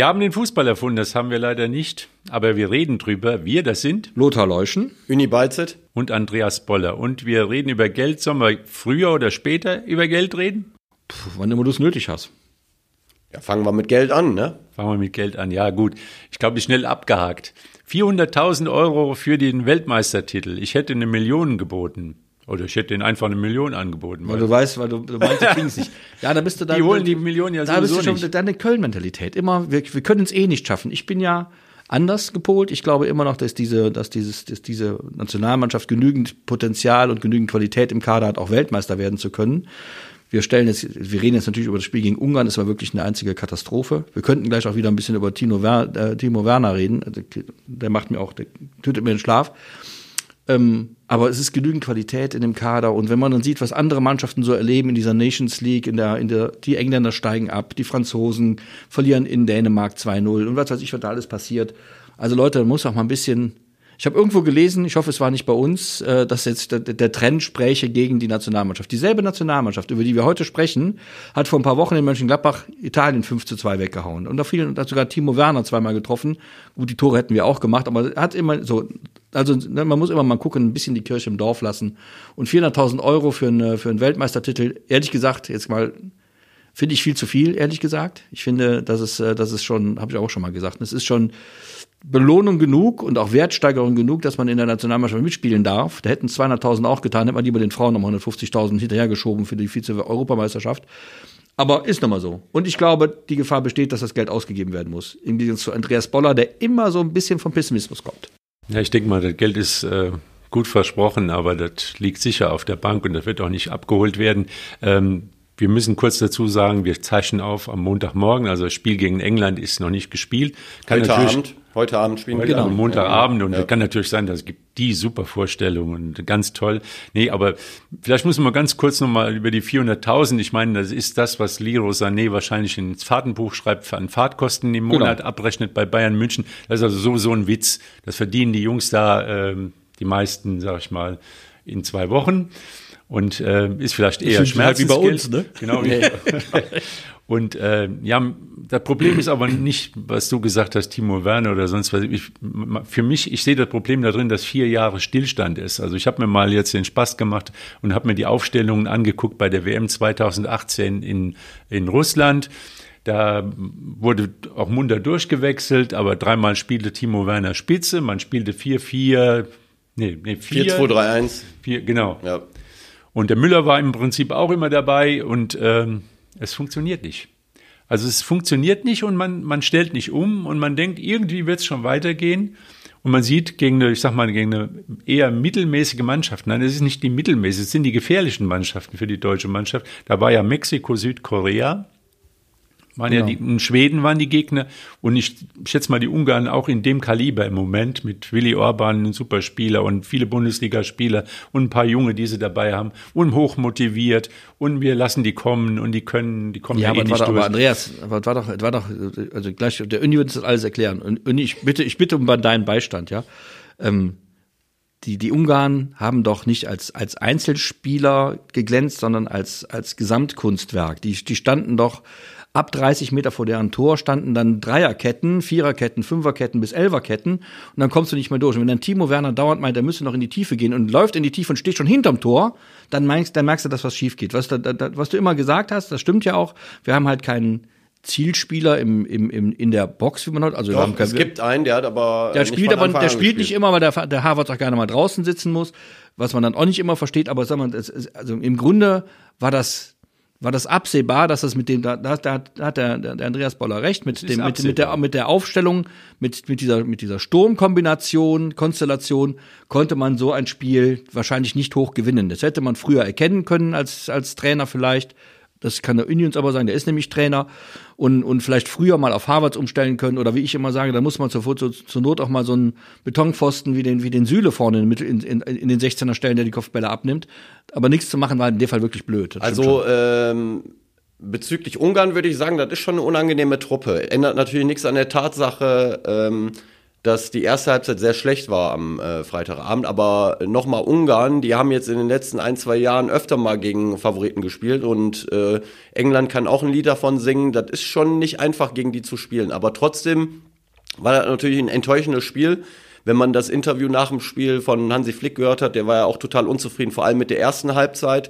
Wir haben den Fußball erfunden, das haben wir leider nicht, aber wir reden drüber. Wir, das sind Lothar Leuschen, Uni Balzet und Andreas Boller. Und wir reden über Geld. Sollen wir früher oder später über Geld reden? Puh, wann immer du es nötig hast. Ja, fangen wir mit Geld an, ne? Fangen wir mit Geld an. Ja, gut. Ich glaube, ich schnell abgehakt. 400.000 Euro für den Weltmeistertitel. Ich hätte eine Million geboten. Oder ich hätte ihnen einfach eine Million angeboten. Weil, weil du weißt, weil du, du meinst, die kriegen's nicht. Ja, da bist du dann. Die holen die Millionen ja Da bist du schon nicht. deine Köln-Mentalität. Immer, wir, wir können es eh nicht schaffen. Ich bin ja anders gepolt. Ich glaube immer noch, dass diese, dass dieses, dass diese Nationalmannschaft genügend Potenzial und genügend Qualität im Kader hat, auch Weltmeister werden zu können. Wir stellen jetzt, wir reden jetzt natürlich über das Spiel gegen Ungarn, das war wirklich eine einzige Katastrophe. Wir könnten gleich auch wieder ein bisschen über äh, Timo Werner reden. Also, Der macht mir auch, der tötet mir den Schlaf. Ähm, aber es ist genügend Qualität in dem Kader. Und wenn man dann sieht, was andere Mannschaften so erleben in dieser Nations League, in der, in der, die Engländer steigen ab, die Franzosen verlieren in Dänemark 2-0 und was weiß ich, was da alles passiert. Also Leute, da muss auch mal ein bisschen. Ich habe irgendwo gelesen, ich hoffe, es war nicht bei uns, äh, dass jetzt der, Trend spräche gegen die Nationalmannschaft. Dieselbe Nationalmannschaft, über die wir heute sprechen, hat vor ein paar Wochen in Mönchengladbach Italien 5 zu 2 weggehauen. Und da fielen, hat sogar Timo Werner zweimal getroffen. Gut, die Tore hätten wir auch gemacht, aber hat immer so, also ne, man muss immer mal gucken, ein bisschen die Kirche im Dorf lassen. Und 400.000 Euro für, eine, für einen Weltmeistertitel, ehrlich gesagt, jetzt mal, finde ich viel zu viel, ehrlich gesagt. Ich finde, das ist, äh, das ist schon, habe ich auch schon mal gesagt, das ist schon Belohnung genug und auch Wertsteigerung genug, dass man in der Nationalmannschaft mitspielen darf. Da hätten 200.000 auch getan, hätte man lieber den Frauen nochmal 150.000 hinterhergeschoben für die Vize-Europameisterschaft. Aber ist nochmal so. Und ich glaube, die Gefahr besteht, dass das Geld ausgegeben werden muss. Im Gegensatz zu Andreas Boller, der immer so ein bisschen vom Pessimismus kommt. Ja, ich denke mal, das Geld ist äh, gut versprochen, aber das liegt sicher auf der Bank und das wird auch nicht abgeholt werden. Ähm, wir müssen kurz dazu sagen, wir zeichnen auf am Montagmorgen, also das Spiel gegen England ist noch nicht gespielt. Kann Heute Abend, heute Abend spielen Heute wir. am Montagabend und Ja. kann natürlich sein, dass es gibt die super Vorstellung und ganz toll. Nee, aber vielleicht muss man ganz kurz nochmal über die 400.000. Ich meine, das ist das, was Liro Sané wahrscheinlich ins Fahrtenbuch schreibt, an Fahrtkosten im Monat Genau. abrechnet bei Bayern München. Das ist also sowieso ein Witz. Das verdienen die Jungs da, ähm, die meisten, sag ich mal, in zwei Wochen. Und äh, ist vielleicht eher sind halt wie bei uns, ne? Genau. Wie, und äh, ja, das Problem ist aber nicht, was du gesagt hast, Timo Werner oder sonst was. Ich, für mich, ich sehe das Problem darin, dass vier Jahre Stillstand ist. Also ich habe mir mal jetzt den Spaß gemacht und habe mir die Aufstellungen angeguckt bei der WM 2018 in, in Russland. Da wurde auch munter durchgewechselt, aber dreimal spielte Timo Werner Spitze. Man spielte 4-4, nee, nee, 4, 4-2-3-1. 4, genau. Ja. Und der Müller war im Prinzip auch immer dabei und ähm, es funktioniert nicht. Also es funktioniert nicht und man, man stellt nicht um und man denkt, irgendwie wird es schon weitergehen. Und man sieht gegen eine, ich sag mal, gegen eine eher mittelmäßige Mannschaft. Nein, es ist nicht die mittelmäßige, es sind die gefährlichen Mannschaften für die deutsche Mannschaft. Da war ja Mexiko, Südkorea, waren ja die, in Schweden waren die Gegner und ich schätze mal die Ungarn auch in dem Kaliber im Moment mit Willi Orban, ein Superspieler und viele Bundesligaspieler und ein paar Junge, die sie dabei haben und hochmotiviert und wir lassen die kommen und die können, die kommen Ja, ja, aber eh das war nicht doch, aber durch. Andreas, aber war doch, war doch, also gleich, der Uni wird das alles erklären. Und Uni, ich bitte, ich bitte um deinen Beistand, ja. Ähm, die, die Ungarn haben doch nicht als, als Einzelspieler geglänzt, sondern als, als Gesamtkunstwerk. Die, die standen doch ab 30 Meter vor deren Tor standen dann Dreierketten, Viererketten, Fünferketten bis Elferketten und dann kommst du nicht mehr durch. Und wenn dann Timo Werner dauernd meint, er müsse noch in die Tiefe gehen und läuft in die Tiefe und steht schon hinterm Tor, dann merkst, dann merkst du, dass was schief geht. Was, was du immer gesagt hast, das stimmt ja auch. Wir haben halt keinen Zielspieler im, im, im, in der Box, wie man hat. Also haben Doch, kein, es gibt einen, der hat aber. der nicht spielt aber, der spielt nicht immer, weil der, der Harvard auch gerne mal draußen sitzen muss, was man dann auch nicht immer versteht. Aber sag mal, also im Grunde war das, war das absehbar, dass das mit dem, da, da, da hat der, der Andreas Boller recht, mit dem, mit, mit der, mit der Aufstellung, mit, mit dieser, mit dieser Sturmkombination, Konstellation, konnte man so ein Spiel wahrscheinlich nicht hoch gewinnen. Das hätte man früher erkennen können als, als Trainer vielleicht. Das kann der Unions aber sagen, der ist nämlich Trainer und, und vielleicht früher mal auf Harvards umstellen können oder wie ich immer sage, da muss man zur, zur, zur Not auch mal so einen Betonpfosten wie den, wie den Süle vorne in, in, in, in den 16er stellen, der die Kopfbälle abnimmt. Aber nichts zu machen war in dem Fall wirklich blöd. Also ähm, bezüglich Ungarn würde ich sagen, das ist schon eine unangenehme Truppe. Ändert natürlich nichts an der Tatsache, ähm, dass die erste Halbzeit sehr schlecht war am äh, Freitagabend. Aber nochmal Ungarn, die haben jetzt in den letzten ein, zwei Jahren öfter mal gegen Favoriten gespielt und äh, England kann auch ein Lied davon singen. Das ist schon nicht einfach, gegen die zu spielen. Aber trotzdem war das natürlich ein enttäuschendes Spiel. Wenn man das Interview nach dem Spiel von Hansi Flick gehört hat, der war ja auch total unzufrieden, vor allem mit der ersten Halbzeit.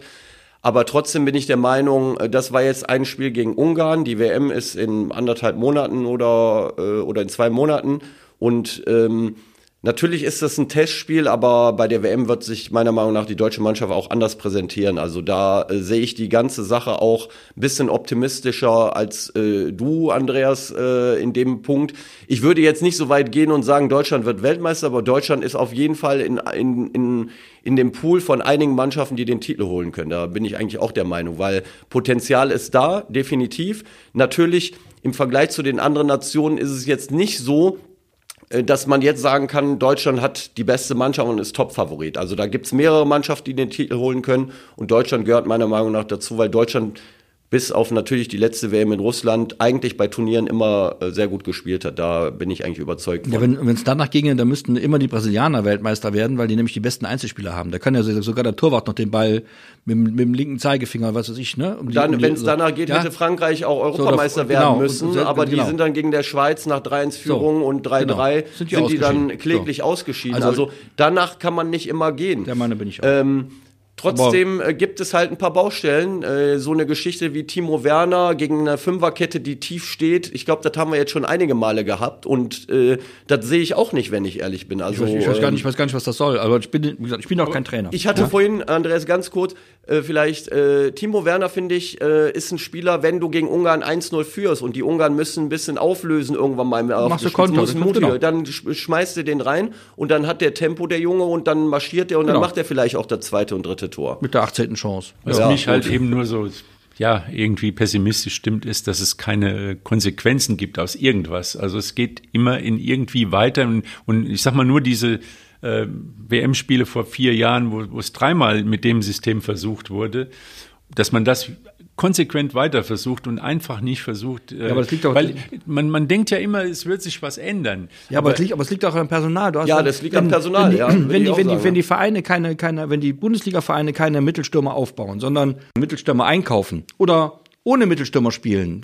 Aber trotzdem bin ich der Meinung, äh, das war jetzt ein Spiel gegen Ungarn. Die WM ist in anderthalb Monaten oder, äh, oder in zwei Monaten. Und ähm, natürlich ist das ein Testspiel, aber bei der WM wird sich meiner Meinung nach die deutsche Mannschaft auch anders präsentieren. Also da äh, sehe ich die ganze Sache auch ein bisschen optimistischer als äh, du, Andreas, äh, in dem Punkt. Ich würde jetzt nicht so weit gehen und sagen, Deutschland wird Weltmeister, aber Deutschland ist auf jeden Fall in, in, in, in dem Pool von einigen Mannschaften, die den Titel holen können. Da bin ich eigentlich auch der Meinung, weil Potenzial ist da, definitiv. Natürlich im Vergleich zu den anderen Nationen ist es jetzt nicht so, dass man jetzt sagen kann, Deutschland hat die beste Mannschaft und ist Top-Favorit. Also da gibt's mehrere Mannschaften, die den Titel holen können und Deutschland gehört meiner Meinung nach dazu, weil Deutschland bis auf natürlich die letzte WM in Russland eigentlich bei Turnieren immer äh, sehr gut gespielt hat. Da bin ich eigentlich überzeugt. Von. Ja, wenn es danach ginge, dann müssten immer die Brasilianer Weltmeister werden, weil die nämlich die besten Einzelspieler haben. Da kann ja sogar der Torwart noch den Ball mit, mit dem linken Zeigefinger, was weiß ich, ne? Um dann, wenn es danach geht, ja? hätte Frankreich auch Europameister so, werden genau, müssen, so, aber genau. die sind dann gegen der Schweiz nach 3-1 Führung so, und 3-3 genau. sind, die, sind die dann kläglich ausgeschieden. Also, also, danach kann man nicht immer gehen. Der Meinung bin ich auch. Ähm, Trotzdem äh, gibt es halt ein paar Baustellen. Äh, so eine Geschichte wie Timo Werner gegen eine Fünferkette, die tief steht. Ich glaube, das haben wir jetzt schon einige Male gehabt und äh, das sehe ich auch nicht, wenn ich ehrlich bin. Also ich weiß, ich weiß, gar nicht, ich weiß gar nicht, was das soll. Aber ich bin, wie gesagt, ich bin auch kein Trainer. Ich hatte ja? vorhin, Andreas, ganz kurz, äh, vielleicht äh, Timo Werner finde ich äh, ist ein Spieler, wenn du gegen Ungarn 1-0 führst und die Ungarn müssen ein bisschen auflösen irgendwann mal. Machst du Konto, genau. Dann schmeißt du den rein und dann hat der Tempo der Junge und dann marschiert der und genau. dann macht er vielleicht auch das zweite und dritte Tor. Mit der 18. Chance. Was ja, mich halt eben nur so ja, irgendwie pessimistisch stimmt, ist, dass es keine Konsequenzen gibt aus irgendwas. Also es geht immer in irgendwie weiter und, und ich sag mal nur diese äh, WM-Spiele vor vier Jahren, wo, wo es dreimal mit dem System versucht wurde, dass man das konsequent weiter versucht und einfach nicht versucht, ja, aber das liegt auch weil man, man denkt ja immer, es wird sich was ändern. Ja, aber, aber, es, liegt, aber es liegt auch am Personal. ja, dann, das liegt wenn, am Personal. Wenn die, ja, wenn, die, wenn, die, wenn die Vereine keine, keine, wenn die Bundesliga-Vereine keine Mittelstürmer aufbauen, sondern Mittelstürmer einkaufen oder ohne Mittelstürmer spielen,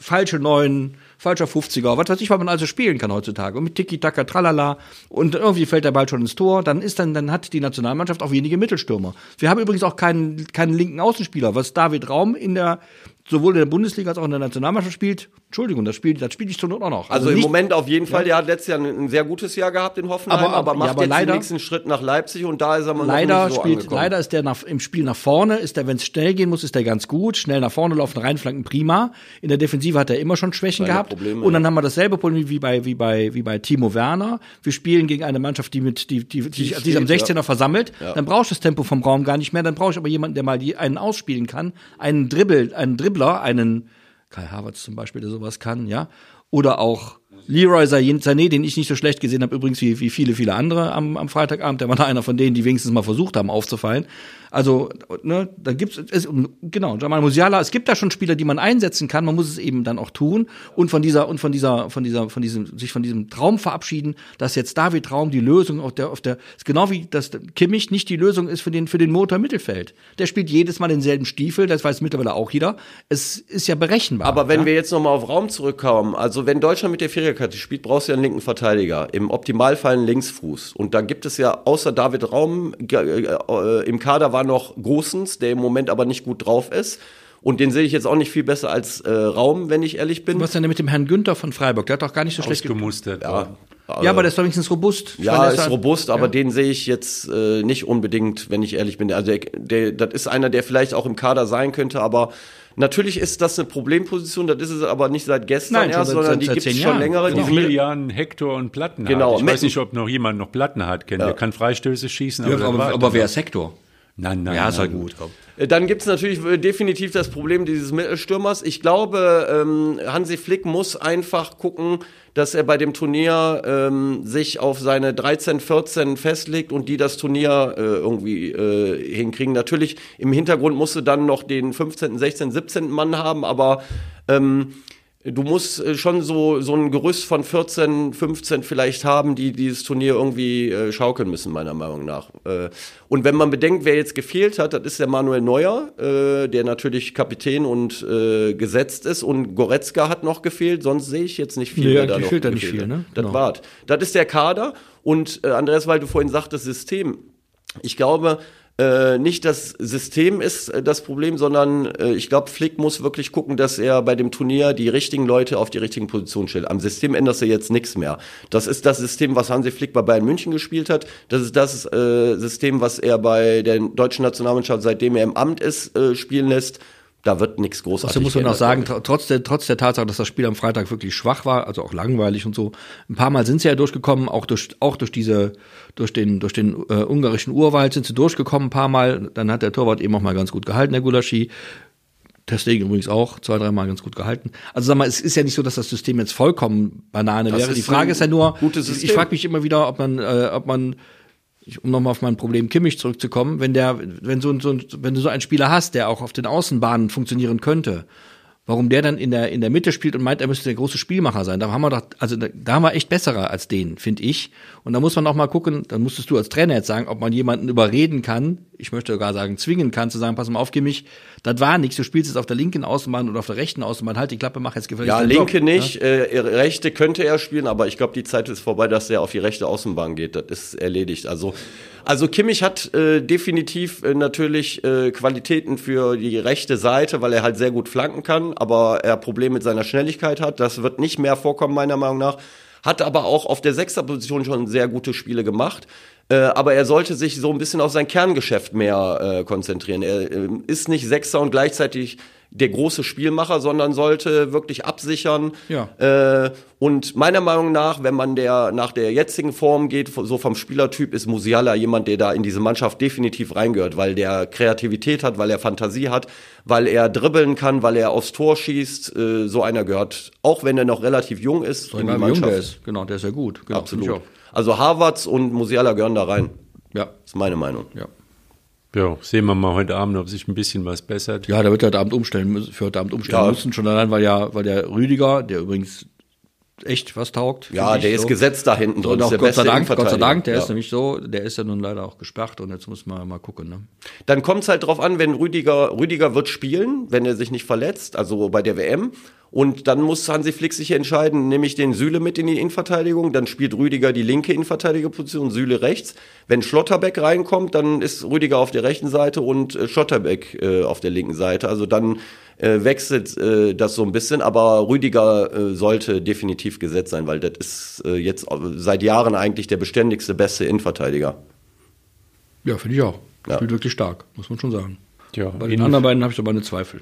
falsche Neuen, falscher 50er, was weiß ich, was man also spielen kann heutzutage. Und mit Tiki-Taka, Tralala und irgendwie fällt der Ball schon ins Tor, dann ist dann, dann hat die Nationalmannschaft auch wenige Mittelstürmer. Wir haben übrigens auch keinen, keinen linken Außenspieler, was David Raum in der, sowohl in der Bundesliga als auch in der Nationalmannschaft spielt. Entschuldigung, das spielt, das spiele ich zur Not auch noch. Also, also im Moment auf jeden Fall, ja. der hat letztes Jahr ein, sehr gutes Jahr gehabt in Hoffenheim, aber, aber, macht ja, aber jetzt leider, den nächsten Schritt nach Leipzig und da ist er mal leider so spielt, angekommen. Leider ist der nach, im Spiel nach vorne, ist der, wenn es schnell gehen muss, ist der ganz gut. Schnell nach vorne laufen, reinflanken, prima. In der Defensive hat er immer schon Schwächen Seine gehabt. Probleme, und dann ja. haben wir dasselbe Problem wie bei, wie bei, wie bei Timo Werner. Wir spielen gegen eine Mannschaft, die mit, die, die, die, die, die sich am 16er ja. versammelt. Dann brauchst du das Tempo vom Raum gar nicht mehr. Dann brauche ich aber jemanden, der mal die, einen ausspielen kann. Einen Dribbel, einen Dribbler, einen, Kai Havertz zum Beispiel, der sowas kann, ja. Oder auch Leroy Sané, den ich nicht so schlecht gesehen habe, übrigens wie, wie viele, viele andere am, am Freitagabend. Der war einer von denen, die wenigstens mal versucht haben aufzufallen. Also, ne, da gibt's es, genau, Jamal Musiala, es gibt da schon Spieler, die man einsetzen kann, man muss es eben dann auch tun und von dieser und von dieser von dieser von diesem sich von diesem Traum verabschieden, dass jetzt David Traum die Lösung auf der auf der ist genau wie das Kimmich nicht die Lösung ist für den für den Motor Mittelfeld. Der spielt jedes Mal denselben Stiefel, das weiß mittlerweile auch jeder. Es ist ja berechenbar. Aber wenn ja? wir jetzt noch mal auf Raum zurückkommen, also wenn Deutschland mit der Viererkette spielt, brauchst du ja einen linken Verteidiger, im Optimalfall einen Linksfuß und da gibt es ja außer David Raum äh, äh, im Kader war noch Großens, der im Moment aber nicht gut drauf ist. Und den sehe ich jetzt auch nicht viel besser als äh, Raum, wenn ich ehrlich bin. Was denn mit dem Herrn Günther von Freiburg? Der hat doch gar nicht so schlecht gemustert. Ja, ja, aber der ist doch wenigstens robust. Ich ja, ist halt, robust, aber ja. den sehe ich jetzt äh, nicht unbedingt, wenn ich ehrlich bin. Also der, der, das ist einer, der vielleicht auch im Kader sein könnte, aber Natürlich ist das eine Problemposition, das ist es aber nicht seit gestern Nein, erst, sondern die gibt es schon längere. Genau. Die Jahren Hector und Platten genau. Hat. Ich weiß nicht, ob noch jemand noch Platten hat. Kennt. Ja. Der kann Freistöße schießen. Ja, aber, aber, aber wer ist Hector? Nein, nein. Ja, ist halt gut. Komm. Äh, dann gibt's natürlich äh, definitiv das Problem dieses Mittelstürmers. Ich glaube, ähm, Hansi Flick muss einfach gucken, dass er bei dem Turnier ähm, sich auf seine 13, 14 festlegt und die das Turnier äh, irgendwie äh, hinkriegen. Natürlich im Hintergrund musste dann noch den 15., 16., 17. Mann haben, aber ähm, du musst äh, schon so, so ein Gerüst von 14, 15 vielleicht haben, die dieses Turnier irgendwie äh, schaukeln müssen, meiner Meinung nach. Äh, und wenn man bedenkt, wer jetzt gefehlt hat, das ist der Manuel Neuer, äh, der natürlich Kapitän und gesetzt ist. Und Goretzka hat noch gefehlt, sonst sehe ich jetzt nicht viel. Nee, da noch fehlt da nicht viel, ne? Das Genau. war's. Das ist der Kader. Und Andreas, weil du vorhin sagtest, System. Ich glaube, äh, nicht das System ist äh, das Problem, sondern äh, ich glaube, Flick muss wirklich gucken, dass er bei dem Turnier die richtigen Leute auf die richtigen Positionen stellt. Am System änderst du jetzt nichts mehr. Das ist das System, was Hansi Flick bei Bayern München gespielt hat. Das ist das äh, System, was er bei der deutschen Nationalmannschaft, seitdem er im Amt ist, äh, spielen lässt. Da wird nichts großartig. Also muss man auch sagen, trotz der, trotz der Tatsache, dass das Spiel am Freitag wirklich schwach war, also auch langweilig und so, ein paar Mal sind sie ja durchgekommen, auch durch, auch durch diese, durch den, durch den äh, ungarischen Urwald sind sie durchgekommen, ein paar Mal. Dann hat der Torwart eben auch mal ganz gut gehalten, der Gulaschi. Testegen übrigens auch zwei, dreimal ganz gut gehalten. Also sag mal, es ist ja nicht so, dass das System jetzt vollkommen Banane Das wäre. Die Frage ist ja nur, ich, frage mich immer wieder, ob man, äh, ob man um nochmal auf mein Problem Kimmich zurückzukommen, wenn der, wenn so, so, wenn du so einen Spieler hast, der auch auf den Außenbahnen funktionieren könnte, warum der dann in der, in der Mitte spielt und meint, er müsste der große Spielmacher sein. Da haben wir doch, also da, da haben wir echt besserer als den, finde ich. Und da muss man auch mal gucken, dann musstest du als Trainer jetzt sagen, ob man jemanden überreden kann, ich möchte sogar sagen, zwingen kann, zu sagen, pass mal auf, Kimmich, das war nichts, du spielst jetzt auf der linken Außenbahn oder auf der rechten Außenbahn, halt die Klappe, mach jetzt gefälligst Ja, linke Job, ne? nicht, äh, rechte könnte er spielen, aber ich glaube, die Zeit ist vorbei, dass er auf die rechte Außenbahn geht. Das ist erledigt. Also, also Kimmich hat äh, definitiv äh, natürlich äh, Qualitäten für die rechte Seite, weil er halt sehr gut flanken kann, aber er Probleme mit seiner Schnelligkeit hat. Das wird nicht mehr vorkommen, meiner Meinung nach. Hat aber auch auf der Sechserposition schon sehr gute Spiele gemacht. Äh, aber er sollte sich so ein bisschen auf sein Kerngeschäft mehr äh, konzentrieren. Er äh, ist nicht Sechser und gleichzeitig der große Spielmacher, sondern sollte wirklich absichern. Ja. Äh, und meiner Meinung nach, wenn man der nach der jetzigen Form geht, so vom Spielertyp, ist Musiala jemand, der da in diese Mannschaft definitiv reingehört, weil der Kreativität hat, weil er Fantasie hat, weil er dribbeln kann, weil er aufs Tor schießt. Äh, so einer gehört, auch wenn er noch relativ jung ist, in die wie jung der Mannschaft. ist. Genau, der ist ja gut. Genau, Absolut. Also Harvards und Musiala gehören da rein. Ja, ist meine Meinung. ja. Ja, sehen wir mal heute Abend, ob sich ein bisschen was bessert. Ja, da wird er heute Abend umstellen müssen, für heute Abend umstellen Ja. müssen, schon allein, weil ja, weil der Rüdiger, der übrigens echt was taugt. Ja, der ist so. gesetzt da hinten drin. und ist auch der Gott sei Dank, Gott sei. Dank, der ja. ist nämlich so, der ist ja nun leider auch gesperrt und jetzt muss man mal gucken, ne? Dann kommt es halt drauf an, wenn Rüdiger, Rüdiger wird spielen, wenn er sich nicht verletzt, also bei der WM. Und dann muss Hansi Flick sich entscheiden, nehme ich den Süle mit in die Innenverteidigung, dann spielt Rüdiger die linke Innenverteidigerposition, Süle rechts. Wenn Schlotterbeck reinkommt, dann ist Rüdiger auf der rechten Seite und äh, Schlotterbeck äh, auf der linken Seite. Also dann äh, wechselt äh, das so ein bisschen, aber Rüdiger äh, sollte definitiv gesetzt sein, weil das ist äh, jetzt seit Jahren eigentlich der beständigste, beste Innenverteidiger. Ja, finde ich auch. Ja. Spielt wirklich stark, muss man schon sagen. Ja, Bei den anderen beiden habe ich aber meine Zweifel.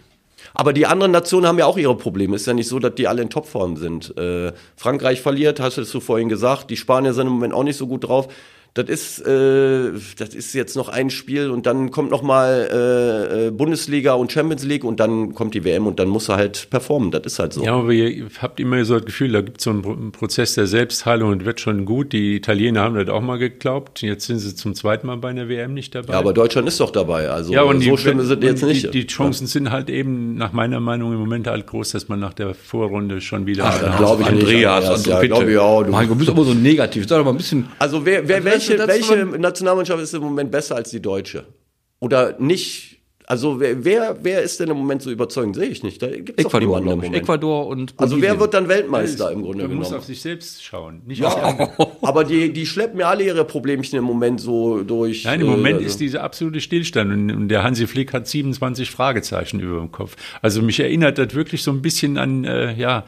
Aber die anderen Nationen haben ja auch ihre Probleme. Ist ja nicht so, dass die alle in Topform sind. Äh, Frankreich verliert, hast du vorhin gesagt. Die Spanier sind im Moment auch nicht so gut drauf. Das ist, äh, das ist jetzt noch ein Spiel und dann kommt noch mal äh, äh, Bundesliga und Champions League und dann kommt die WM und dann muss er halt performen. Das ist halt so. Ja, aber ihr habt immer so das Gefühl, da gibt es so einen Pro- einen Prozess der Selbstheilung und wird schon gut. Die Italiener haben das auch mal geglaubt. Jetzt sind sie zum zweiten Mal bei einer WM nicht dabei. Ja, aber Deutschland ist doch dabei. Also Ja, und so die, schlimm und jetzt nicht. Die, die Chancen sind halt eben nach meiner Meinung im Moment halt groß, dass man nach der Vorrunde schon wieder. Ach, glaube ich nicht. Andreas, Andreas, also ja, bitte. glaube ich auch. Du- Mein Gott, du bist aber so negativ. Sag doch mal ein bisschen. Also wer, wer, Also welche, welche Nationalmannschaft ist im Moment besser als die deutsche? Oder nicht? Also wer, wer, wer ist denn im Moment so überzeugend? Sehe ich nicht. Da gibt's Ecuador, glaube ich. Moment. Ecuador und Also wer wird dann Weltmeister im Grunde man muss genommen? auf sich selbst schauen. Nicht auf die anderen. Aber die, die schleppen ja alle ihre Problemchen im Moment so durch. Nein, im Moment äh, ist dieser absolute Stillstand und, und der Hansi Flick hat 27 Fragezeichen über dem Kopf. Also mich erinnert das wirklich so ein bisschen an, äh, ja,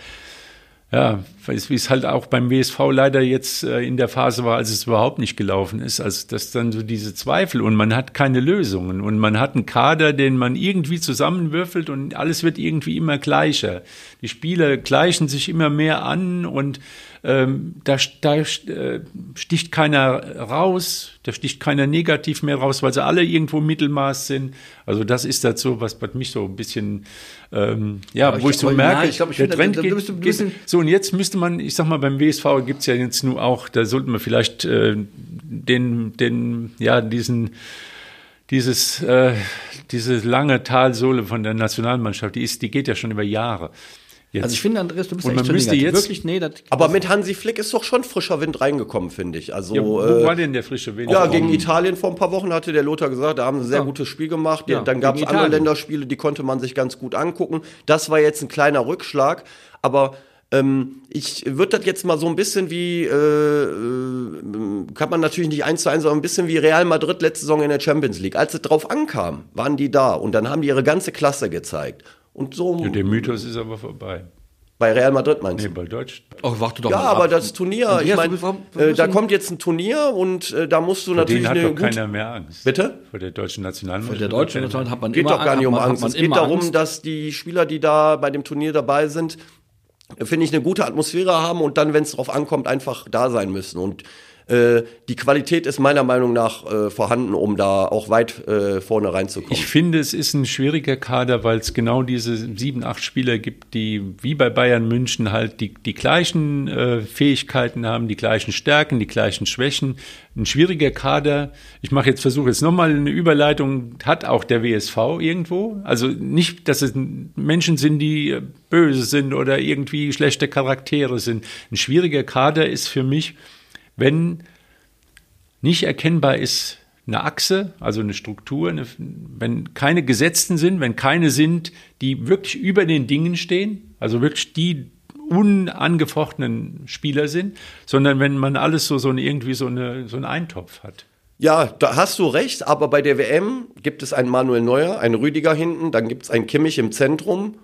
ja, wie es halt auch beim WSV leider jetzt äh, in der Phase war, als es überhaupt nicht gelaufen ist. Also das dann so diese Zweifel und man hat keine Lösungen und man hat einen Kader, den man irgendwie zusammenwürfelt und alles wird irgendwie immer gleicher. Die Spieler gleichen sich immer mehr an und ähm, da, da äh, sticht keiner raus, da sticht keiner negativ mehr raus, weil sie alle irgendwo Mittelmaß sind. Also das ist dazu, was bei mich so ein bisschen, ähm, ja, ich wo ich so glaub, merke, nein, ich glaub, ich der Trend da- da geht, du geht bist- so und jetzt müsste man, ich sag mal, beim WSV gibt's ja jetzt nur auch, da sollten wir vielleicht äh, den, den, ja, diesen dieses, äh, diese lange Talsohle von der Nationalmannschaft, die ist, die geht ja schon über Jahre. Jetzt. Also ich finde, Andreas, du bist Und echt man müsste negativ. jetzt- Wirklich, nee, das, Aber mit Hansi Flick ist doch schon frischer Wind reingekommen, finde ich. Also ja, wo äh, war denn der frische Wind? Ja, gegen Italien vor ein paar Wochen hatte der Lothar gesagt, da haben sie ein sehr Ja. gutes Spiel gemacht. Ja, Dann gab es andere. Länderspiele, die konnte man sich ganz gut angucken. Das war jetzt ein kleiner Rückschlag, aber ähm, ich würde das jetzt mal so ein bisschen wie, äh, äh, kann man natürlich nicht eins zu eins, aber ein bisschen wie Real Madrid letzte Saison in der Champions League. Als es drauf ankam, waren die da und dann haben die ihre ganze Klasse gezeigt. Und so Ja, der Mythos ist aber vorbei. bei Real Madrid meinst Nee, du? bei Deutsch. oh, warte doch Ja, mal aber ab. das Turnier, Andreas, ich meine, warum- äh, da kommt jetzt ein Turnier und äh, da musst du Vor natürlich denen hat eine doch keiner mehr Angst. Bitte? Vor der deutschen Nationalmannschaft. Bei der deutschen Nationalmannschaft hat man geht immer doch gar nicht um Angst. Es geht darum, Angst. dass die Spieler, die da bei dem Turnier dabei sind, finde ich, eine gute Atmosphäre haben und dann, wenn es drauf ankommt, einfach da sein müssen. Und äh, die Qualität ist meiner Meinung nach äh, vorhanden, um da auch weit äh, vorne reinzukommen. Ich finde, es ist ein schwieriger Kader, weil es genau diese sieben, acht Spieler gibt, die wie bei Bayern München halt die, die gleichen äh, Fähigkeiten haben, die gleichen Stärken, die gleichen Schwächen. Ein schwieriger Kader. Ich mache jetzt, versuche jetzt nochmal eine Überleitung, hat auch der WSV irgendwo. Also nicht, dass es Menschen sind, die äh, böse sind oder irgendwie schlechte Charaktere sind. Ein schwieriger Kader ist für mich, wenn nicht erkennbar ist eine Achse, also eine Struktur, eine, wenn keine Gesetzten sind, wenn keine sind, die wirklich über den Dingen stehen, also wirklich die unangefochtenen Spieler sind, sondern wenn man alles so, so irgendwie so, eine, so einen Eintopf hat. Ja, da hast du recht, aber bei der WM gibt es einen Manuel Neuer, einen Rüdiger hinten, dann gibt es einen Kimmich im Zentrum,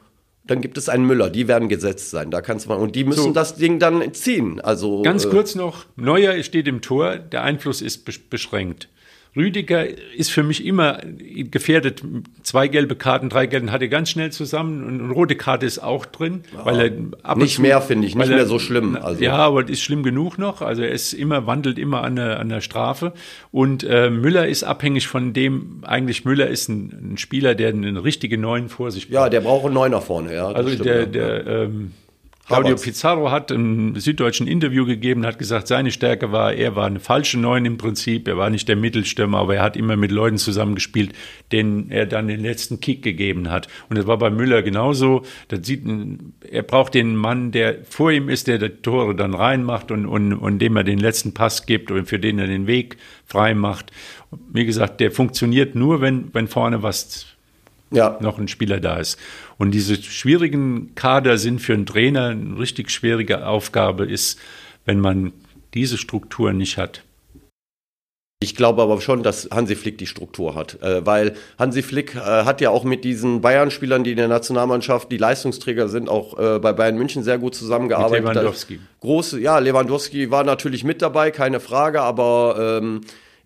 dann gibt es einen Müller, die werden gesetzt sein. Da kannst du und die müssen So. das Ding dann ziehen. Also Ganz äh, kurz noch, Neuer steht im Tor, der Einfluss ist besch- beschränkt. Rüdiger ist für mich immer gefährdet. Zwei gelbe Karten, drei gelbe hat er ganz schnell zusammen und eine rote Karte ist auch drin, weil er ab Nicht mehr, finde ich, nicht er- mehr so schlimm, also. Ja, aber es ist schlimm genug noch. Also er ist immer wandelt immer an der, an der Strafe und äh, Müller ist abhängig von dem. Eigentlich Müller ist ein, ein Spieler, der einen richtigen Neuen vor sich Ja, der braucht einen Neuner vorne, ja. also stimmt, der, ja. der ähm, Claudio. Pizarro hat im Süddeutschen Interview gegeben, hat gesagt, seine Stärke war, er war eine falsche Neun im Prinzip, er war nicht der Mittelstürmer, aber er hat immer mit Leuten zusammengespielt, denen er dann den letzten Kick gegeben hat. Und das war bei Müller genauso. Das sieht, er braucht den Mann, der vor ihm ist, der die Tore dann reinmacht und, und, und dem er den letzten Pass gibt und für den er den Weg frei macht. Wie gesagt, der funktioniert nur, wenn, wenn vorne was ja. noch ein Spieler da ist. Und diese schwierigen Kader sind für einen Trainer eine richtig schwierige Aufgabe ist, wenn man diese Struktur nicht hat. Ich glaube aber schon, dass Hansi Flick die Struktur hat, äh, weil Hansi Flick äh, hat ja auch mit diesen Bayern-Spielern, die in der Nationalmannschaft die Leistungsträger sind, auch äh, bei Bayern München sehr gut zusammengearbeitet. Mit Lewandowski. Große, ja, Lewandowski war natürlich mit dabei, keine Frage, aber ähm,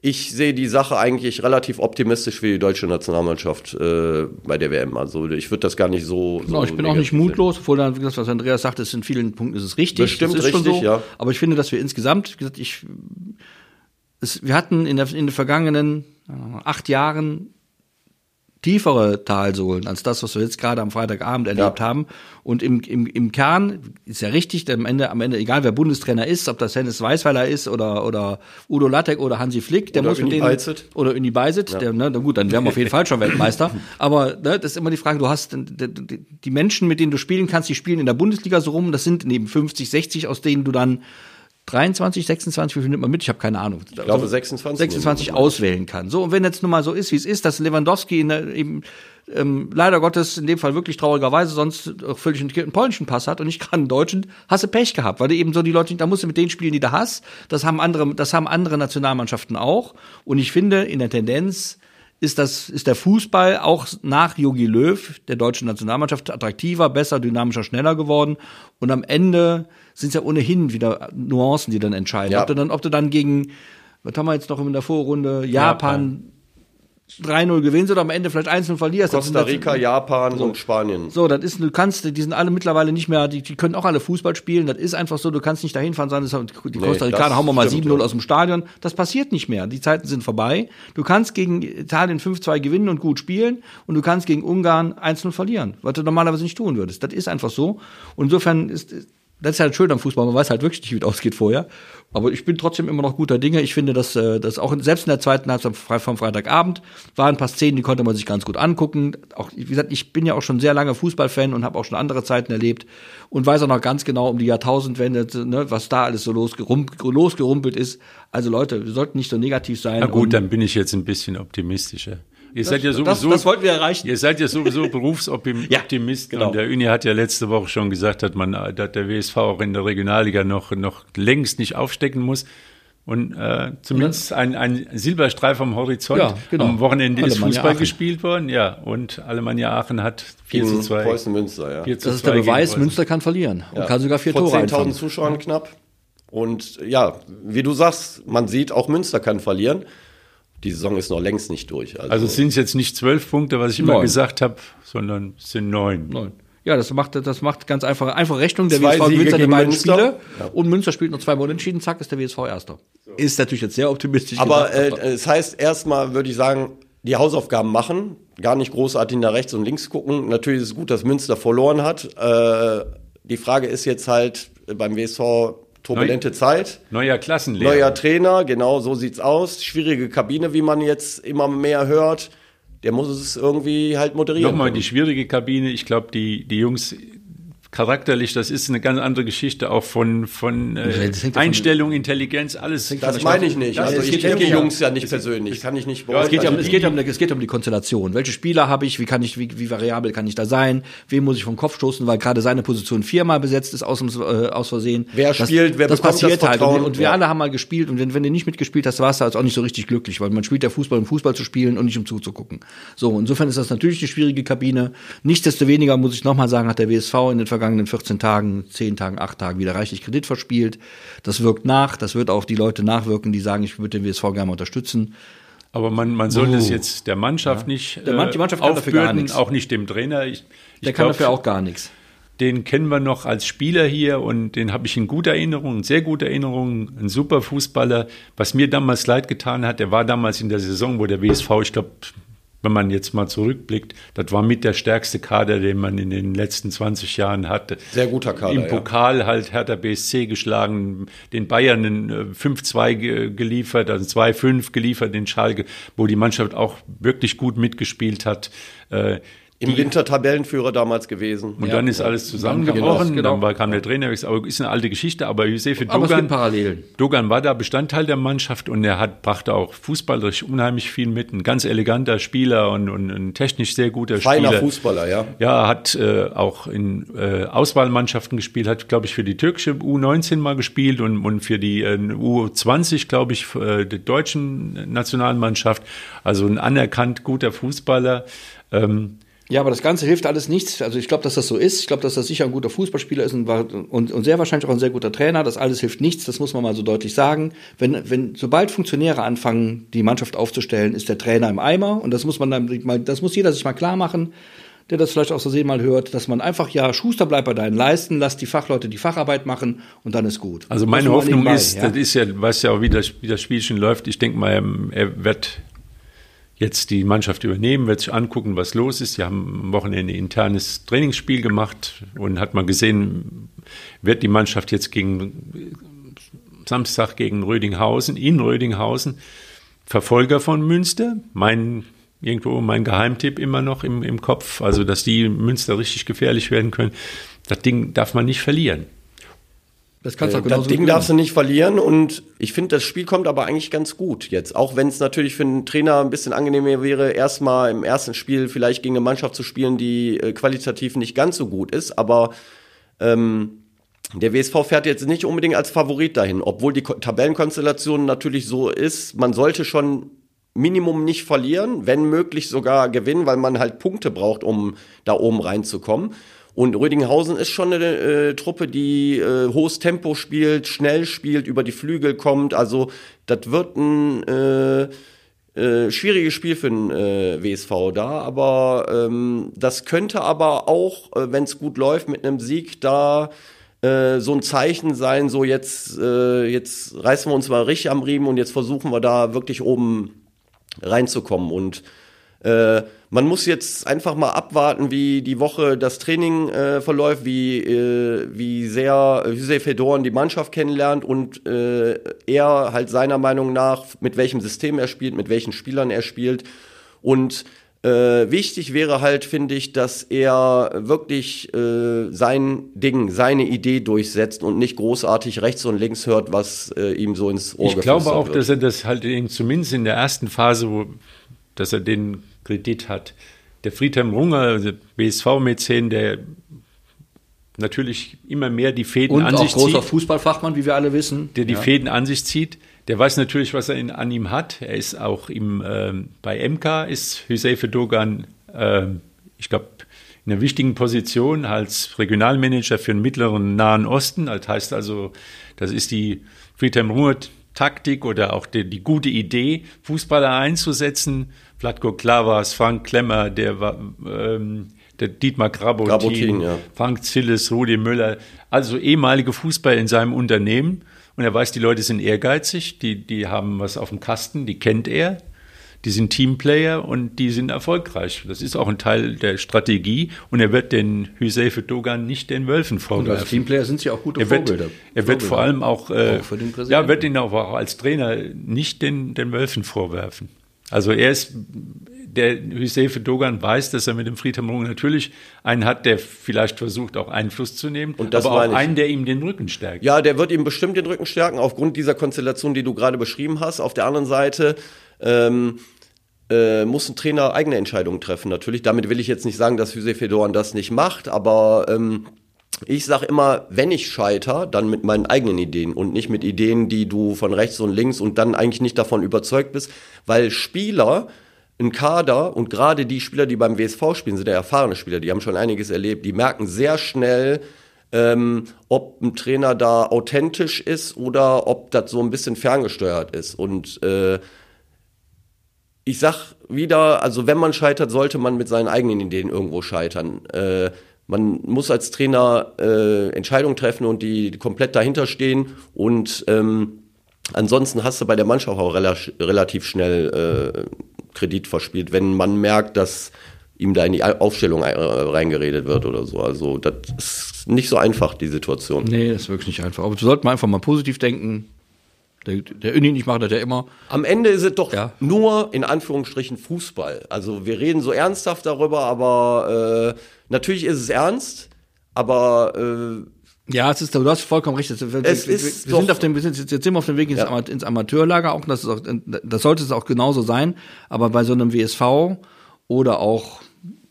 ich sehe die Sache eigentlich relativ optimistisch für die deutsche Nationalmannschaft äh, bei der WM. Also ich würde das gar nicht so. Genau, so ich bin auch nicht mutlos, obwohl dann, wie gesagt, was Andreas sagt, ist in vielen Punkten ist es richtig. Bestimmt richtig, so. ja. Aber ich finde, dass wir insgesamt, wie gesagt, ich, es, wir hatten in, der, in den vergangenen acht Jahren tiefere Talsohlen als das, was wir jetzt gerade am Freitagabend erlebt Ja. haben. Und im, im, im Kern ist ja richtig, am Ende, am Ende, egal wer Bundestrainer ist, ob das Hennes Weißweiler ist oder, oder Udo Lattek oder Hansi Flick, der Oder muss mit Uni denen, Beizet. oder Uni Beisit, der, ne, na gut, dann wären wir auf jeden Fall schon Weltmeister. Aber ne, das ist immer die Frage, du hast die Menschen, mit denen du spielen kannst, die spielen in der Bundesliga so rum, das sind neben 50, 60, aus denen du dann 23, 26, wie viel nimmt man mit? Ich habe keine Ahnung. Ich glaube, 26 26 nehmen wir mit. auswählen kann. So, und wenn jetzt nun mal so ist, wie es ist, dass Lewandowski der, eben ähm, leider Gottes in dem Fall wirklich traurigerweise sonst auch völlig einen, einen polnischen Pass hat und nicht gerade einen deutschen, hast du Pech gehabt, weil du eben so die Leute, da musst du mit denen spielen, die du hast. Das haben andere, das haben andere Nationalmannschaften auch. Und ich finde, in der Tendenz ist das, ist der Fußball auch nach Jogi Löw, der deutschen Nationalmannschaft, attraktiver, besser, dynamischer, schneller geworden. Und am Ende sind es ja ohnehin wieder Nuancen, die dann entscheiden. Ja. Ob du dann, ob du dann gegen, was haben wir jetzt noch in der Vorrunde, Japan, 3-0 gewinnst oder am Ende vielleicht 1-0 verlierst. Das Costa Rica, Japan und Spanien. so, das ist, du kannst, die sind alle mittlerweile nicht mehr, die, die können auch alle Fußball spielen. Das ist einfach so, du kannst nicht dahin fahren, sagen, das- die Costa Nee, Ricaner das hauen wir mal stimmt, 7-0 ja. aus dem Stadion. Das passiert nicht mehr. Die Zeiten sind vorbei. Du kannst gegen Italien 5-2 gewinnen und gut spielen und du kannst gegen Ungarn 1-0 verlieren, was du normalerweise nicht tun würdest. Das ist einfach so. Und insofern ist, das ist halt schön am Fußball, man weiß halt wirklich nicht, wie es ausgeht vorher. Aber ich bin trotzdem immer noch guter Dinge. Ich finde, dass, äh, dass auch selbst in der zweiten Halbzeit vom Freitagabend waren ein paar Szenen, die konnte man sich ganz gut angucken. Auch, wie gesagt, ich bin ja auch schon sehr lange Fußballfan und habe auch schon andere Zeiten erlebt und weiß auch noch ganz genau um die Jahrtausendwende, ne, was da alles so losgerumpelt, losgerumpelt ist. Also Leute, wir sollten nicht so negativ sein. Na gut, dann bin ich jetzt ein bisschen optimistischer. Ihr seid ja sowieso, das, das wollten wir erreichen. Ihr seid ja sowieso Berufsoptimist. Ja, genau. Und der Uni hat ja letzte Woche schon gesagt, dass man, dass der WSV auch in der Regionalliga noch, noch längst nicht aufstecken muss. Und äh, zumindest ein, ein Silberstreif am Horizont. Ja, genau. Am Wochenende ist Alemannia Fußball Aachen. gespielt worden, ja. Und Alemannia Aachen hat 4 zu Gegen 2. Preußen Münster, ja. 4 zu Das ist 2 der Beweis. Münster kann verlieren und Ja. kann sogar vier Vor Tore 10.000 einfangen. Zuschauern knapp. Und ja, wie du sagst, man sieht, auch Münster kann verlieren. Die Saison ist noch längst nicht durch. Also, Also es sind jetzt nicht zwölf Punkte, was ich immer Neun. gesagt habe, sondern es sind neun. Neun. Ja, das macht, das macht ganz einfach, einfach Rechnung. Der Zwei WSV Siege gewinnt seine gegen beiden Münster. Spiele Ja. und Münster spielt noch zweimal unentschieden, zack, ist der WSV Erster. Ist natürlich jetzt sehr optimistisch. aber gesagt, äh, es heißt erstmal, würde ich sagen, die Hausaufgaben machen, gar nicht großartig nach rechts und links gucken. Natürlich ist es gut, dass Münster verloren hat. Äh, die Frage ist jetzt halt äh, beim WSV turbulente Zeit. Neuer Klassenlehrer. Neuer Trainer, genau so sieht's aus. Schwierige Kabine, wie man jetzt immer mehr hört. Der muss es irgendwie halt moderieren. Nochmal die schwierige Kabine. Ich glaube, die, die Jungs charakterlich, das ist eine ganz andere Geschichte, auch von, von äh, Einstellung, Intelligenz, alles. Das meine ich nicht. Das- Also ich kenne die Jungs ja nicht persönlich. Kann ich nicht Ja, Es geht ja, um, es, geht ja um, es geht um die Konstellation. Welche Spieler habe ich? Wie kann ich, wie, wie variabel kann ich da sein? Wem muss ich vom Kopf stoßen, weil gerade seine Position viermal besetzt ist aus, dem, äh, aus Versehen. Wer das, spielt, wer das passiert das halt. Und, Vertrauen? und wir Ja. alle haben mal gespielt und wenn, wenn du nicht mitgespielt hast, warst du also auch nicht so richtig glücklich, weil man spielt ja Fußball, um Fußball zu spielen und nicht um zuzugucken. So, insofern ist das natürlich eine schwierige Kabine. Nichtsdestoweniger muss ich nochmal sagen, hat der WSV in den vergangenen 14 Tagen, 10 Tagen, 8 Tagen wieder reichlich Kredit verspielt. Das wirkt nach, das wird auch die Leute nachwirken, die sagen, ich würde den WSV gerne unterstützen. Aber man, man sollte Oh. es jetzt der Mannschaft nicht Der Mann- die Mannschaft kann dafür gar aufbürden, nichts. auch nicht dem Trainer. Ich, Der ich kann glaub, dafür auch gar nichts. Den kennen wir noch als Spieler hier und den habe ich in guter Erinnerung, in sehr guter Erinnerung, ein super Fußballer. Was mir damals leid getan hat, der war damals in der Saison, wo der WSV, ich glaube, wenn man jetzt mal zurückblickt, das war mit der stärkste Kader, den man in den letzten 20 Jahren hatte. Sehr guter Kader, Im ja. Pokal halt Hertha BSC geschlagen, den Bayern ein äh, 5-2 ge- geliefert, also 2-5 geliefert, den Schalke, wo die Mannschaft auch wirklich gut mitgespielt hat. Äh, Im Winter Tabellenführer damals gewesen. und dann ist alles zusammengebrochen. Genau, genau. Dann kam der. Aber ist eine alte Geschichte. Aber ich sehe für Aber es Dogan, Parallelen. Dogan war da Bestandteil der Mannschaft und er hat, brachte auch fußballerisch unheimlich viel mit. Ein ganz eleganter Spieler und, und ein technisch sehr guter Feiner Spieler. Fußballer, ja. Ja, hat äh, auch in äh, Auswahlmannschaften gespielt, hat, glaube ich, für die türkische U19 mal gespielt und, und für die äh, U20, glaube ich, äh, der deutschen Nationalmannschaft. Also ein anerkannt guter Fußballer. Ähm, Ja, aber das Ganze hilft alles nichts. Also ich glaube, dass das so ist. Ich glaube, dass das sicher ein guter Fußballspieler ist und, und, und sehr wahrscheinlich auch ein sehr guter Trainer. Das alles hilft nichts, das muss man mal so deutlich sagen. Wenn, wenn sobald Funktionäre anfangen, die Mannschaft aufzustellen, ist der Trainer im Eimer. Und das muss man dann mal, das muss jeder sich mal klar machen, der das vielleicht aus Versehen mal hört, dass man einfach ja Schuster bleibt bei deinen Leisten, lass die Fachleute die Facharbeit machen und dann ist gut. Also meine Hoffnung nebenbei, ist, ja. das ist ja, weiß ja auch, wie das, wie das Spielchen läuft. Ich denke mal, er wird jetzt die Mannschaft übernehmen, wird sich angucken, was los ist. Sie haben am Wochenende ein internes Trainingsspiel gemacht und hat mal gesehen, wird die Mannschaft jetzt gegen Samstag gegen Rödinghausen, in Rödinghausen, Verfolger von Münster. Mein irgendwo mein Geheimtipp immer noch im, im Kopf, also dass die Münster richtig gefährlich werden können. Das Ding darf man nicht verlieren. Das kannst du auch Das genauso Ding gut darfst du nicht verlieren und ich finde, das Spiel kommt aber eigentlich ganz gut jetzt. Auch wenn es natürlich für einen Trainer ein bisschen angenehmer wäre, erstmal im ersten Spiel vielleicht gegen eine Mannschaft zu spielen, die äh, qualitativ nicht ganz so gut ist. Aber ähm, der WSV fährt jetzt nicht unbedingt als Favorit dahin, obwohl die Ko Tabellenkonstellation natürlich so ist. Man sollte schon Minimum nicht verlieren, wenn möglich sogar gewinnen, weil man halt Punkte braucht, um da oben reinzukommen. Und Rödinghausen ist schon eine äh, Truppe, die äh, hohes Tempo spielt, schnell spielt, über die Flügel kommt. Also das wird ein äh, äh, schwieriges Spiel für den äh, WSV da, aber ähm, das könnte aber auch, äh, wenn es gut läuft, mit einem Sieg da so ein Zeichen sein, so jetzt, jetzt reißen wir uns mal richtig am Riemen und jetzt versuchen wir da wirklich oben reinzukommen. Und Äh, man muss jetzt einfach mal abwarten, wie die Woche das Training äh, verläuft, wie, äh, wie sehr Hüseyin Fedoren die Mannschaft kennenlernt und äh, er halt seiner Meinung nach, mit welchem System er spielt, mit welchen Spielern er spielt. Und äh, wichtig wäre halt, finde ich, dass er wirklich äh, sein Ding, seine Idee durchsetzt und nicht großartig rechts und links hört, was äh, ihm so ins Ohr Ich glaube auch, wird. dass er das halt in, zumindest in der ersten Phase, wo, dass er den Kredit hat. Der Friedhelm Runger, also BSV-Mäzen, der natürlich immer mehr die Fäden und an sich zieht. Und auch großer Fußballfachmann, wie wir alle wissen. Der die ja. Fäden an sich zieht. Der weiß natürlich, was er in, an ihm hat. Er ist auch im, ähm, bei MK, ist Hüseyin Dogan, äh, ich glaube, in einer wichtigen Position als Regionalmanager für den mittleren Nahen Osten. Das heißt also, das ist die Friedhelm Ruhr Taktik oder auch die, die gute Idee, Fußballer einzusetzen. Vladko Klavas, Frank Klemmer, der war, ähm, der Dietmar Grabotin, Grabotin ja. Frank Zilles, Rudi Müller, also ehemalige Fußballer in seinem Unternehmen. Und er weiß, die Leute sind ehrgeizig, die, die haben was auf dem Kasten, die kennt er, die sind Teamplayer und die sind erfolgreich. Das ist auch ein Teil der Strategie und er wird den Hüseyin Dogan nicht den Wölfen vorwerfen. Und als Teamplayer sind sie auch gute er wird, Vorbilder. Er wird vor allem auch, äh, auch ja, wird ihn auch, auch als Trainer nicht den, den Wölfen vorwerfen. Also er ist der Hüseyin Dogan weiß, dass er mit dem Friedhelm Runge natürlich einen hat, der vielleicht versucht, auch Einfluss zu nehmen, und das aber auch ich. einen, der ihm den Rücken stärkt. Ja, der wird ihm bestimmt den Rücken stärken, aufgrund dieser Konstellation, die du gerade beschrieben hast. Auf der anderen Seite ähm, äh, muss ein Trainer eigene Entscheidungen treffen, natürlich. Damit will ich jetzt nicht sagen, dass Hüseyin Fedoran das nicht macht, aber ähm, ich sage immer, wenn ich scheiter, dann mit meinen eigenen Ideen und nicht mit Ideen, die du von rechts und links und dann eigentlich nicht davon überzeugt bist, weil Spieler ein Kader und gerade die Spieler, die beim WSV spielen, sind ja erfahrene Spieler, die haben schon einiges erlebt, die merken sehr schnell, ähm, ob ein Trainer da authentisch ist oder ob das so ein bisschen ferngesteuert ist. Und äh, ich sag wieder, also wenn man scheitert, sollte man mit seinen eigenen Ideen irgendwo scheitern. Äh, man muss als Trainer äh, Entscheidungen treffen und die, die komplett dahinter stehen und ähm, ansonsten hast du bei der Mannschaft auch rela relativ schnell äh, Kredit verspielt, wenn man merkt, dass ihm da in die Aufstellung äh, reingeredet wird oder so. Also das ist nicht so einfach, die Situation. Nee, das ist wirklich nicht einfach. Aber wir sollten einfach mal positiv denken. Der, der Uni, ich mache das ja immer. Am Ende ist es doch ja. nur in Anführungsstrichen Fußball. Also wir reden so ernsthaft darüber, aber äh, natürlich ist es ernst, aber äh, ja, es ist, du hast vollkommen recht. Wir, es wir, ist wir sind auf dem, wir sind, jetzt sind wir auf dem Weg ins, ja. ins Amateurlager auch, das ist auch, das sollte es auch genauso sein. Aber bei so einem WSV oder auch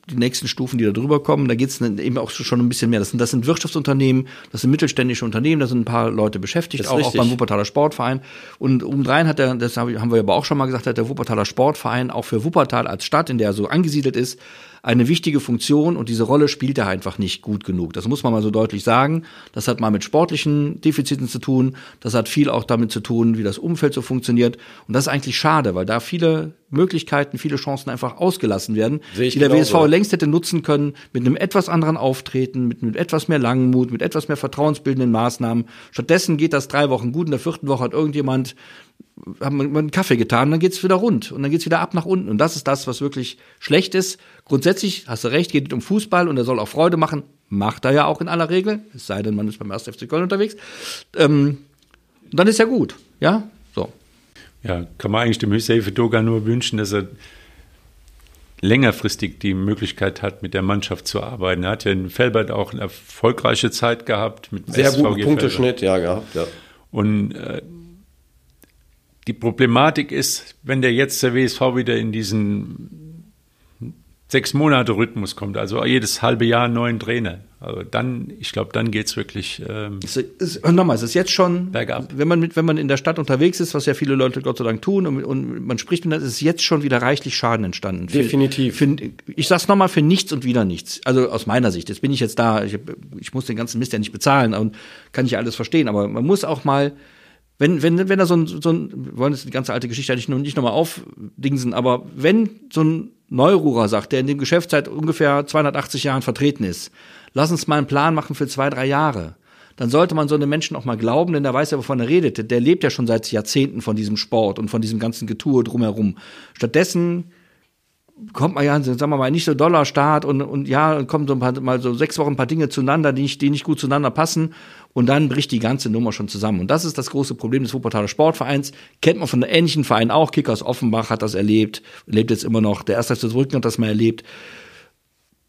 die nächsten Stufen, die da drüber kommen, da geht es eben auch schon ein bisschen mehr. Das sind, das sind Wirtschaftsunternehmen, das sind mittelständische Unternehmen, da sind ein paar Leute beschäftigt, auch, auch, beim Wuppertaler Sportverein. Und obendrein hat der, das haben wir aber auch schon mal gesagt, hat der Wuppertaler Sportverein auch für Wuppertal als Stadt, in der er so angesiedelt ist, eine wichtige Funktion und diese Rolle spielt er einfach nicht gut genug. Das muss man mal so deutlich sagen. Das hat mal mit sportlichen Defiziten zu tun. Das hat viel auch damit zu tun, wie das Umfeld so funktioniert. Und das ist eigentlich schade, weil da viele Möglichkeiten, viele Chancen einfach ausgelassen werden, die der WSV so. längst hätte nutzen können mit einem etwas anderen Auftreten, mit, mit etwas mehr Langmut, mit etwas mehr vertrauensbildenden Maßnahmen. Stattdessen geht das drei Wochen gut. In der vierten Woche hat irgendjemand haben wir einen Kaffee getan, dann geht's wieder rund und dann geht's wieder ab nach unten. Und das ist das, was wirklich schlecht ist. Grundsätzlich hast du recht, geht um Fußball und er soll auch Freude machen. Macht er ja auch in aller Regel, es sei denn, man ist beim 1. FC Köln unterwegs. Ähm, dann ist ja gut, ja, so. Ja, kann man eigentlich dem Hüseyin Doga nur wünschen, dass er längerfristig die Möglichkeit hat, mit der Mannschaft zu arbeiten. Er hat ja in Felbert auch eine erfolgreiche Zeit gehabt. Mit Sehr guten Punkteschnitt, ja, gehabt, ja. Und äh, die Problematik ist, wenn der jetzt der WSV wieder in diesen sechs Monate Rhythmus kommt, also jedes halbe Jahr einen neuen Trainer. Also dann, ich glaube, dann geht's wirklich. Ähm, es ist, nochmal, es ist jetzt schon, bergab. wenn man mit, wenn man in der Stadt unterwegs ist, was ja viele Leute Gott sei Dank tun, und, und man spricht mit, es ist jetzt schon wieder reichlich Schaden entstanden. Definitiv. Für, für, ich sag's nochmal, für nichts und wieder nichts. Also aus meiner Sicht. Jetzt bin ich jetzt da, ich, ich muss den ganzen Mist ja nicht bezahlen und kann ich alles verstehen, aber man muss auch mal wenn, wenn, wenn da so ein, so ein, wir wollen jetzt die ganze alte Geschichte eigentlich noch nicht nochmal aufdingsen, aber wenn so ein Neururer sagt, der in dem Geschäft seit ungefähr 280 Jahren vertreten ist, lass uns mal einen Plan machen für zwei, drei Jahre. Dann sollte man so einem Menschen auch mal glauben, denn der weiß ja, wovon er redet. Der lebt ja schon seit Jahrzehnten von diesem Sport und von diesem ganzen Getue drumherum. Stattdessen kommt man ja, sagen wir mal, nicht so doller Start und, und ja, kommen so ein paar, mal so sechs Wochen ein paar Dinge zueinander, die nicht, die nicht gut zueinander passen und dann bricht die ganze Nummer schon zusammen. Und das ist das große Problem des Wuppertaler Sportvereins. Kennt man von ähnlichen Verein auch. Kickers Offenbach hat das erlebt, lebt jetzt immer noch. Der erste Zurück hat das mal erlebt.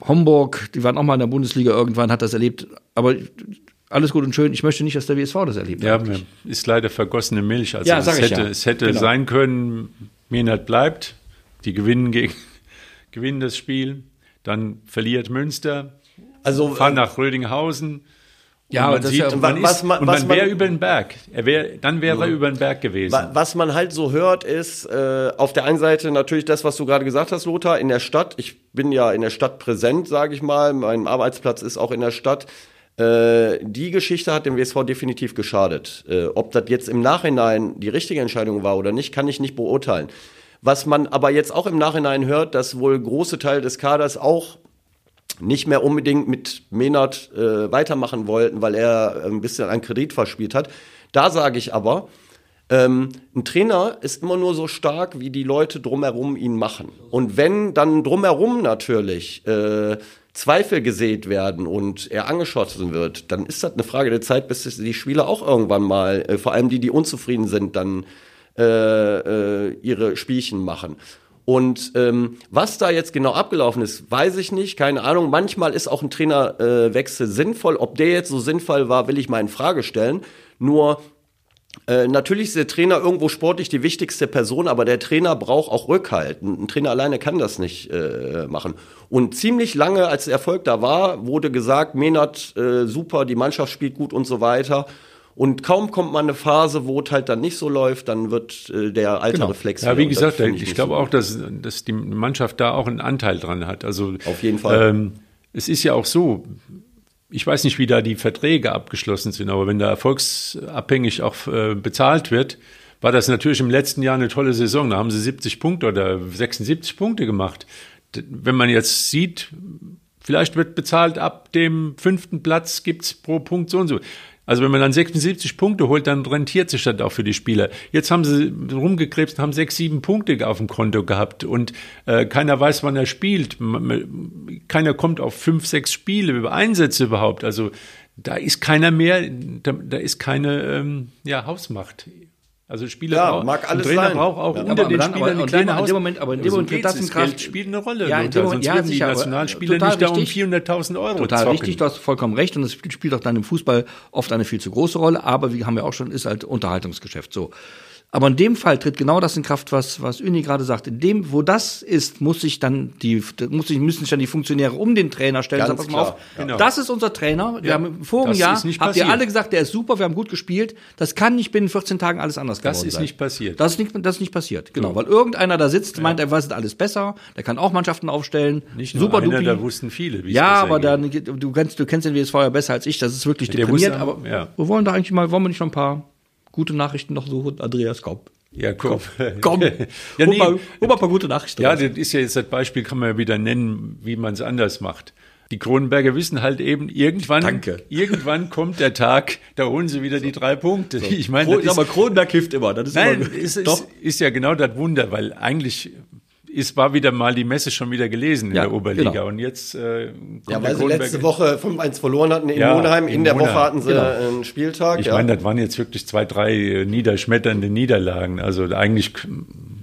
Homburg, die waren auch mal in der Bundesliga irgendwann, hat das erlebt. Aber alles gut und schön. Ich möchte nicht, dass der WSV das erlebt. Ja, eigentlich. ist leider vergossene Milch. Also Ja, es hätte, ja. es hätte Genau. sein können, Menard bleibt, die gewinnen gegen gewinnen das Spiel, dann verliert Münster, Also fahren äh, nach Rödinghausen. Ja, und man das sieht, ja- man was ist, man- und man wäre über den Berg. Er wär, dann wäre er über den Berg gewesen. Wa- Was man halt so hört, ist äh, auf der einen Seite natürlich das, was du gerade gesagt hast, Lothar, in der Stadt. Ich bin ja in der Stadt präsent, sage ich mal. Mein Arbeitsplatz ist auch in der Stadt. Äh, die Geschichte hat dem WSV definitiv geschadet. Äh, ob das jetzt im Nachhinein die richtige Entscheidung war oder nicht, kann ich nicht beurteilen. Was man aber jetzt auch im Nachhinein hört, dass wohl große Teil des Kaders auch nicht mehr unbedingt mit Menard äh, weitermachen wollten, weil er ein bisschen an Kredit verspielt hat. Da sage ich aber, ähm, ein Trainer ist immer nur so stark, wie die Leute drumherum ihn machen. Und wenn dann drumherum natürlich äh, Zweifel gesät werden und er angeschossen wird, dann ist das eine Frage der Zeit, bis die Spieler auch irgendwann mal, äh, vor allem die, die unzufrieden sind, dann äh, äh, ihre Spielchen machen. Und ähm, was da jetzt genau abgelaufen ist, weiß ich nicht, keine Ahnung. Manchmal ist auch ein Trainerwechsel äh, sinnvoll. Ob der jetzt so sinnvoll war, will ich mal in Frage stellen. Nur äh, natürlich ist der Trainer irgendwo sportlich die wichtigste Person, aber der Trainer braucht auch Rückhalt. Ein, ein Trainer alleine kann das nicht äh, machen. Und ziemlich lange, als der Erfolg da war, wurde gesagt, Menard äh, super, die Mannschaft spielt gut und so weiter. Und kaum kommt man eine Phase, wo es halt dann nicht so läuft, dann wird äh, der alte Genau. Reflex. Ja, wie gesagt, ich, nicht glaube so auch, dass, dass die Mannschaft da auch einen Anteil dran hat. Also Auf jeden Fall. Ähm, es ist ja auch so, ich weiß nicht, wie da die Verträge abgeschlossen sind, aber wenn da erfolgsabhängig auch äh, bezahlt wird, war das natürlich im letzten Jahr eine tolle Saison. Da haben sie 70 Punkte oder 76 Punkte gemacht. Wenn man jetzt sieht, vielleicht wird bezahlt ab dem fünften Platz gibt's pro Punkt so und so. Also wenn man dann 76 Punkte holt, dann rentiert sich das auch für die Spieler. Jetzt haben sie rumgekrebst und haben sechs, sieben Punkte auf dem Konto gehabt und äh, keiner weiß, wann er spielt. Keiner kommt auf fünf, sechs Spiele über Einsätze überhaupt. Also da ist keiner mehr, da, da ist keine ähm, ja, Hausmacht. Also Spieler Ja, mag alles Trainer sein. braucht auch Ja. unter Aber den dann- Spielern aber- eine und kleine dann in dem Moment- aber in dem Moment das Das in Kraft- Geld spielt eine Rolle. Ja, in dem Moment- ja, die sicher, aber, Nationalspieler nicht da um richtig. 400.000 Euro Total zocken. richtig, du hast vollkommen recht und das spielt auch dann im Fußball oft eine viel zu große Rolle, aber wie haben wir auch schon, ist halt Unterhaltungsgeschäft so. Aber in dem Fall tritt genau das in Kraft, was, was Uni gerade sagt. In dem, wo das ist, muss sich dann die, muss sich, müssen sich dann die Funktionäre um den Trainer stellen. Ganz Sagen, klar, auf, genau. Das ist unser Trainer. Wir Ja, haben im vorigen das Jahr, ist habt ihr alle gesagt, der ist super, wir haben gut gespielt. Das kann nicht binnen 14 Tagen alles anders Das geworden ist sein. nicht passiert. Das ist nicht, das ist nicht passiert, genau. Weil irgendeiner da sitzt, meint, er weiß alles besser, der kann auch Mannschaften aufstellen. Nicht nur super einer, da wussten viele, wie Ja, aber dann, du kennst, du kennst den WSV ja besser als ich, das ist wirklich Der wusste, aber ja. wir wollen da eigentlich mal, wollen wir nicht noch ein paar gute Nachrichten noch suchen? Andreas, komm. Ja, komm. Komm, ja, hol, nee. hol mal ein paar gute Nachrichten. ja, raus. das ist ja jetzt das Beispiel, kann man ja wieder nennen, wie man es anders macht. Die Kronenberger wissen halt eben, irgendwann, Danke. irgendwann kommt der Tag, da holen sie wieder die drei Punkte. Ich meine, Kron- ja, aber Kronenberg hilft immer. Das ist nein, immer, ist, doch. ist, ist ja genau das Wunder, weil eigentlich ist, war wieder mal die Messe schon wieder gelesen in Ja, der Oberliga. genau. Und jetzt äh, kommt Ja, weil sie letzte Woche 5-1 verloren hatten in Ja, Monheim. In in der Monheim. Woche hatten sie Genau. einen Spieltag. Ich ja. meine, das waren jetzt wirklich zwei, drei äh, niederschmetternde Niederlagen. Also eigentlich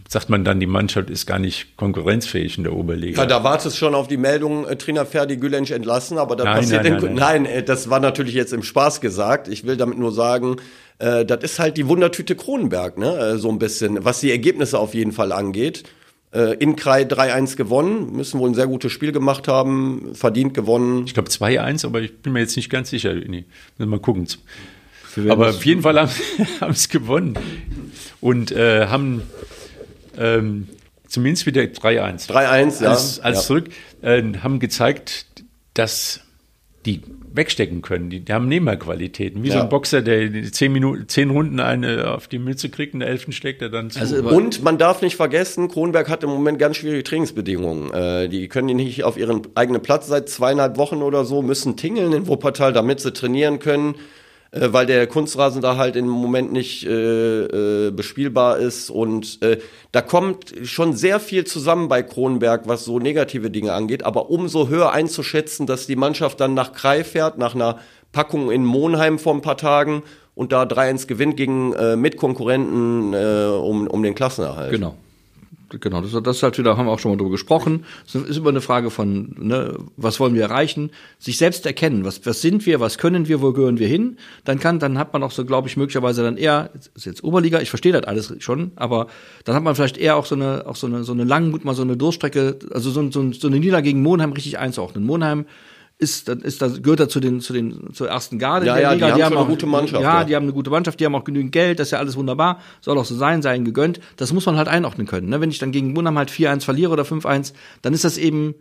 sagt man dann, die Mannschaft ist gar nicht konkurrenzfähig in der Oberliga. Ja, da wartest schon auf die Meldung, äh, Trainer Ferdi Gülensch entlassen, aber Nein, passiert nein, in, nein, nein, äh, das war natürlich jetzt im Spaß gesagt. Ich will damit nur sagen, äh, das ist halt die Wundertüte Kronenberg, ne? Äh, so ein bisschen, was die Ergebnisse auf jeden Fall angeht. Äh, in Krai 3-1 gewonnen, müssen wohl ein sehr gutes Spiel gemacht haben, verdient gewonnen. Ich glaube 2-1, aber ich bin mir jetzt nicht ganz sicher. Nee, müssen wir mal gucken. Aber auf jeden Fall haben haben es gewonnen und äh, haben ähm, zumindest wieder 3-1. 3-1, ja. Alles, alles ja. zurück. Äh, haben gezeigt, dass die wegstecken können. Die, die haben Nehmerqualitäten. Wie so Ja. ein Boxer, der die zehn Minuten, zehn Runden eine auf die Mütze kriegt, in der elften steckt er dann zu. Also, Und man darf nicht vergessen, Kronberg hat im Moment ganz schwierige Trainingsbedingungen. Äh, die können die nicht auf ihren eigenen Platz seit zweieinhalb Wochen oder so, müssen tingeln in Wuppertal, damit sie trainieren können. Äh, weil der Kunstrasen da halt im Moment nicht äh, äh, bespielbar ist. Und äh, da kommt schon sehr viel zusammen bei Kronenberg, was so negative Dinge angeht. Aber umso höher einzuschätzen, dass die Mannschaft dann nach Krei fährt, nach einer Packung in Monheim vor ein paar Tagen und da 3-1 gewinnt gegen äh, Mitkonkurrenten äh, um, um den Klassenerhalt. Genau. Genau, das, das ist halt wieder, haben wir auch schon mal drüber gesprochen. Es ist immer eine Frage von, ne, was wollen wir erreichen? Sich selbst erkennen, was, was sind wir, was können wir, wo gehören wir hin? Dann kann, dann hat man auch so, glaube ich, möglicherweise dann eher, ist jetzt Oberliga, ich verstehe das alles schon, aber dann hat man vielleicht eher auch so eine, auch so eine, so eine Langmut, mal so eine Durchstrecke, also so, so, so eine Niederlage gegen Monheim richtig einzuordnen. Monheim ist, dann ist das, gehört er zu den, zu den, zur ersten Garde Ja, der ja, Liga. die haben schon auch, eine gute Mannschaft, Ja, ja. die haben eine gute Mannschaft, die haben auch genügend Geld, das ist ja alles wunderbar, soll auch so sein, sei ihnen gegönnt. Das muss man halt einordnen können. Ne? Wenn ich dann gegen Monheim halt 4-1 verliere oder 5-1, dann ist das eben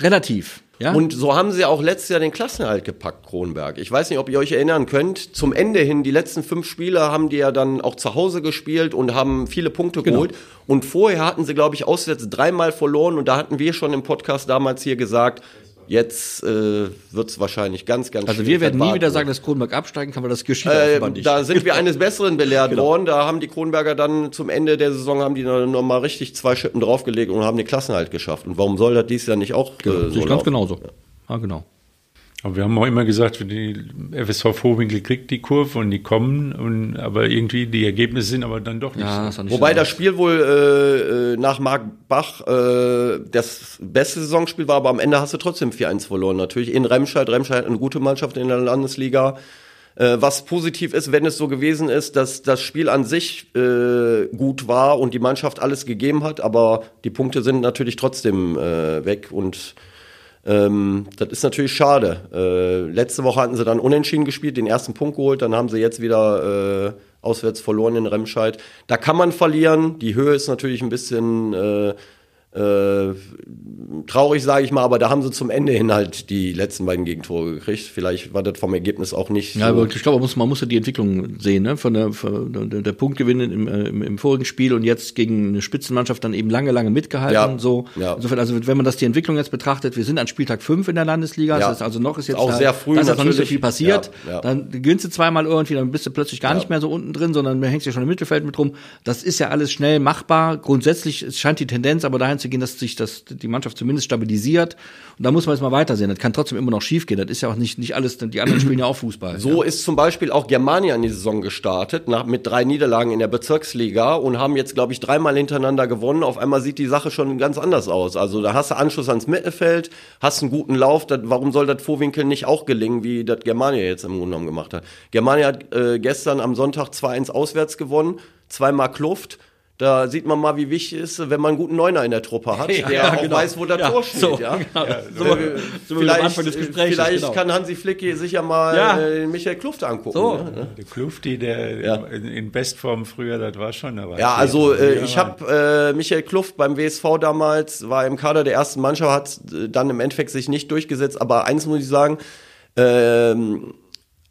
relativ. Ja? Und so haben sie auch letztes Jahr den Klassenerhalt gepackt, Kronberg. Ich weiß nicht, ob ihr euch erinnern könnt. Zum Ende hin, die letzten fünf Spiele haben die ja dann auch zu Hause gespielt und haben viele Punkte Genau. geholt. Und vorher hatten sie, glaube ich, auswärts dreimal verloren. Und da hatten wir schon im Podcast damals hier gesagt, jetzt äh, wird es wahrscheinlich ganz, ganz also wir werden nie wieder sagen, dass Kronberg absteigen kann, weil das geschieht Äh, nicht. da sind wir eines Besseren belehrt Genau. worden. Da haben die Kronberger dann zum Ende der Saison haben die noch, noch mal richtig zwei Schippen draufgelegt und haben den Klassenhalt geschafft. Und warum soll das dies Jahr nicht auch äh, Sehe so ganz laufen? genauso. Ja, genau. Aber wir haben auch immer gesagt, die FSV Vorwinkel kriegt die Kurve und die kommen, und, aber irgendwie die Ergebnisse sind aber dann doch nicht Ja, so. nicht Wobei so. das Spiel wohl äh, äh, nach Marc Bach äh, das beste Saisonspiel war, aber am Ende hast du trotzdem 4-1 verloren. Natürlich in Remscheid. Remscheid hat eine gute Mannschaft in der Landesliga. Äh, was positiv ist, wenn es so gewesen ist, dass das Spiel an sich äh, gut war und die Mannschaft alles gegeben hat, aber die Punkte sind natürlich trotzdem äh, weg und ähm, das ist natürlich schade. Äh, letzte Woche hatten sie dann unentschieden gespielt, den ersten Punkt geholt, dann haben sie jetzt wieder äh, auswärts verloren in Remscheid. Da kann man verlieren. Die Höhe ist natürlich ein bisschen äh, traurig, sage ich mal, aber da haben sie zum Ende hin halt die letzten beiden Gegentore gekriegt. Vielleicht war das vom Ergebnis auch nicht Ja, so. aber ich glaube, man muss, man muss ja die Entwicklung sehen, ne? Von der, von der, der Punktgewinn im, äh, im, im vorigen Spiel und jetzt gegen eine Spitzenmannschaft dann eben lange, lange mitgehalten. Ja. So. Ja. Insofern, also wenn man das die Entwicklung jetzt betrachtet, wir sind an Spieltag 5 in der Landesliga, Ja. das heißt also noch ist jetzt Auch da, sehr früh da ist noch nicht so viel passiert. Ja. Dann gewinnst du zweimal irgendwie, dann bist du plötzlich gar nicht mehr so unten drin, sondern du hängst ja schon im Mittelfeld mit rum. Das ist ja alles schnell machbar. Grundsätzlich es scheint die Tendenz aber dahin zu gehen, dass sich das, die Mannschaft zumindest stabilisiert. Und da muss man jetzt mal weitersehen. Das kann trotzdem immer noch schief gehen. Das ist ja auch nicht, nicht alles, die anderen spielen ja auch Fußball. So ist zum Beispiel auch Germania in die Saison gestartet, nach, mit drei Niederlagen in der Bezirksliga und haben jetzt, glaube ich, dreimal hintereinander gewonnen. Auf einmal sieht die Sache schon ganz anders aus. Also da hast du Anschluss ans Mittelfeld, hast einen guten Lauf. Das, warum soll das Vorwinkel nicht auch gelingen, wie das Germania jetzt im Grunde genommen gemacht hat? Germania hat äh, gestern am Sonntag 2-1 auswärts gewonnen, zweimal Kluft. Da sieht man mal, wie wichtig es ist, wenn man einen guten Neuner in der Truppe hat, der Ja, auch genau. weiß, wo das Ja, Tor steht. so, ja? genau. Ja, So, äh, so am vielleicht Anfang des Gesprächs, vielleicht genau. kann Hansi Flicki sich ja mal Ja. äh, Michael Kluft angucken. So. Ne? Der Klufti, der Ja. in, in Bestform früher, das war schon eine Ja, also äh, ich habe äh, Michael Kluft beim WSV damals, war im Kader der ersten Mannschaft, hat äh, dann im Endeffekt sich nicht durchgesetzt, aber eins muss ich sagen, ähm,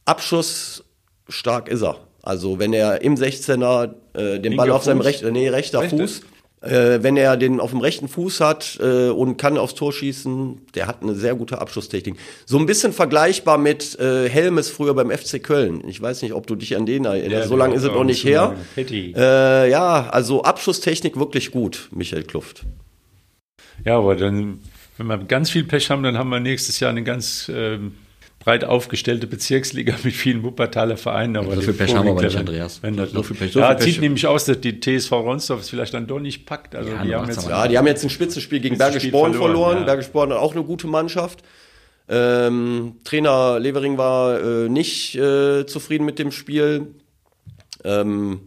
Abschuss stark ist er. Also wenn er im 16er äh, den Ball Linker auf seinem Fuß? rechten, nee, rechter Rechte? Fuß, äh, wenn er den auf dem rechten Fuß hat äh, und kann aufs Tor schießen, der hat eine sehr gute Abschusstechnik. So ein bisschen vergleichbar mit äh, Helmes früher beim FC Köln. Ich weiß nicht, ob du dich an den erinnerst. Ja, so lange ist es noch nicht her. Äh, ja, also Abschusstechnik wirklich gut, Michael Kluft. Ja, aber dann, wenn wir ganz viel Pech haben, dann haben wir nächstes Jahr eine ganz ähm, breit aufgestellte Bezirksliga mit vielen Wuppertaler Vereinen. Aber so viel Pech haben wir aber nicht, Andreas. Wenn das So viel Pech- so ja, viel Pech- sieht nämlich aus, dass die TSV Ronsdorf es vielleicht dann doch nicht packt. Also Ja, die haben jetzt Ja, die haben jetzt ein Spitzenspiel gegen Bergisch Born verloren, verloren. ja. Bergisch Born hat auch eine gute Mannschaft. Ähm, Trainer Levering war äh, nicht äh, zufrieden mit dem Spiel. Ähm,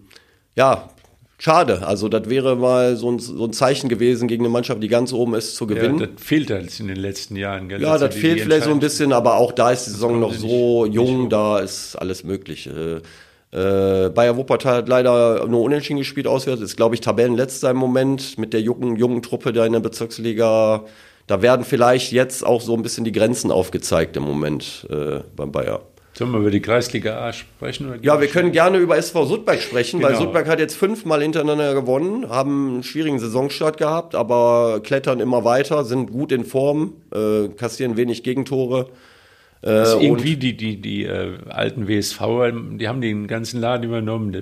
ja, schade. Also das wäre mal so ein, so ein Zeichen gewesen gegen eine Mannschaft, die ganz oben ist, zu ja, gewinnen. das fehlt halt in den letzten Jahren. Gell? Ja, das die- fehlt vielleicht so ein bisschen, aber auch da ist die Saison noch so nicht- jung, nicht- da ist alles möglich. Äh, äh, Bayer Wuppertal hat leider nur unentschieden gespielt auswärts, ist glaube ich Tabellenletzter im Moment mit der jungen, jungen Truppe da in der Bezirksliga. Da werden vielleicht jetzt auch so ein bisschen die Grenzen aufgezeigt im Moment äh, beim Bayer. Sollen wir über die Kreisliga A sprechen? Oder Ja, wir können gerne über SV Sudberg sprechen, weil Genau. Sudberg hat jetzt fünfmal hintereinander gewonnen, haben einen schwierigen Saisonstart gehabt, aber klettern immer weiter, sind gut in Form, äh, kassieren wenig Gegentore. Äh, Also und irgendwie die, die, die äh, alten WSV, die haben den ganzen Laden übernommen.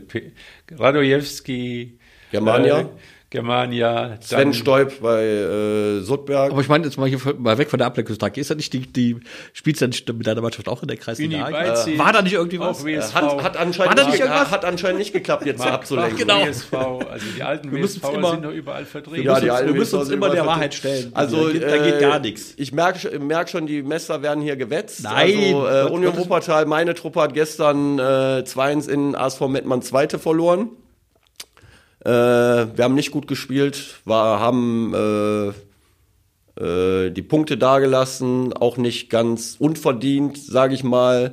Radojewski, Germania. Äh, Germania, Sven dann- Stoib bei äh, Sudberg. Aber ich meine, jetzt mal hier mal weg von der Ablenkungstag. Ist da nicht die, die spielst du nicht mit deiner Mannschaft auch in der Kreisliga? Beizig, War da nicht irgendwie was? WSV, hat, hat, anscheinend War da nicht, irgendwas? hat anscheinend nicht geklappt, jetzt hier abzulenken. genau. WSV, also die alten Wir WSV immer- sind doch überall vertreten. Ja, die alten wir müssen uns immer der Wahrheit stellen. Also da geht, da geht äh, gar nichts. Ich merke merk schon, die Messer werden hier gewetzt. Nein, Also, äh, Union Wuppertal, meine Truppe hat gestern äh, 2-1 in ASV Mettmann Zweite verloren. Äh, wir haben nicht gut gespielt, war, haben äh, äh, die Punkte dagelassen, auch nicht ganz unverdient, sage ich mal.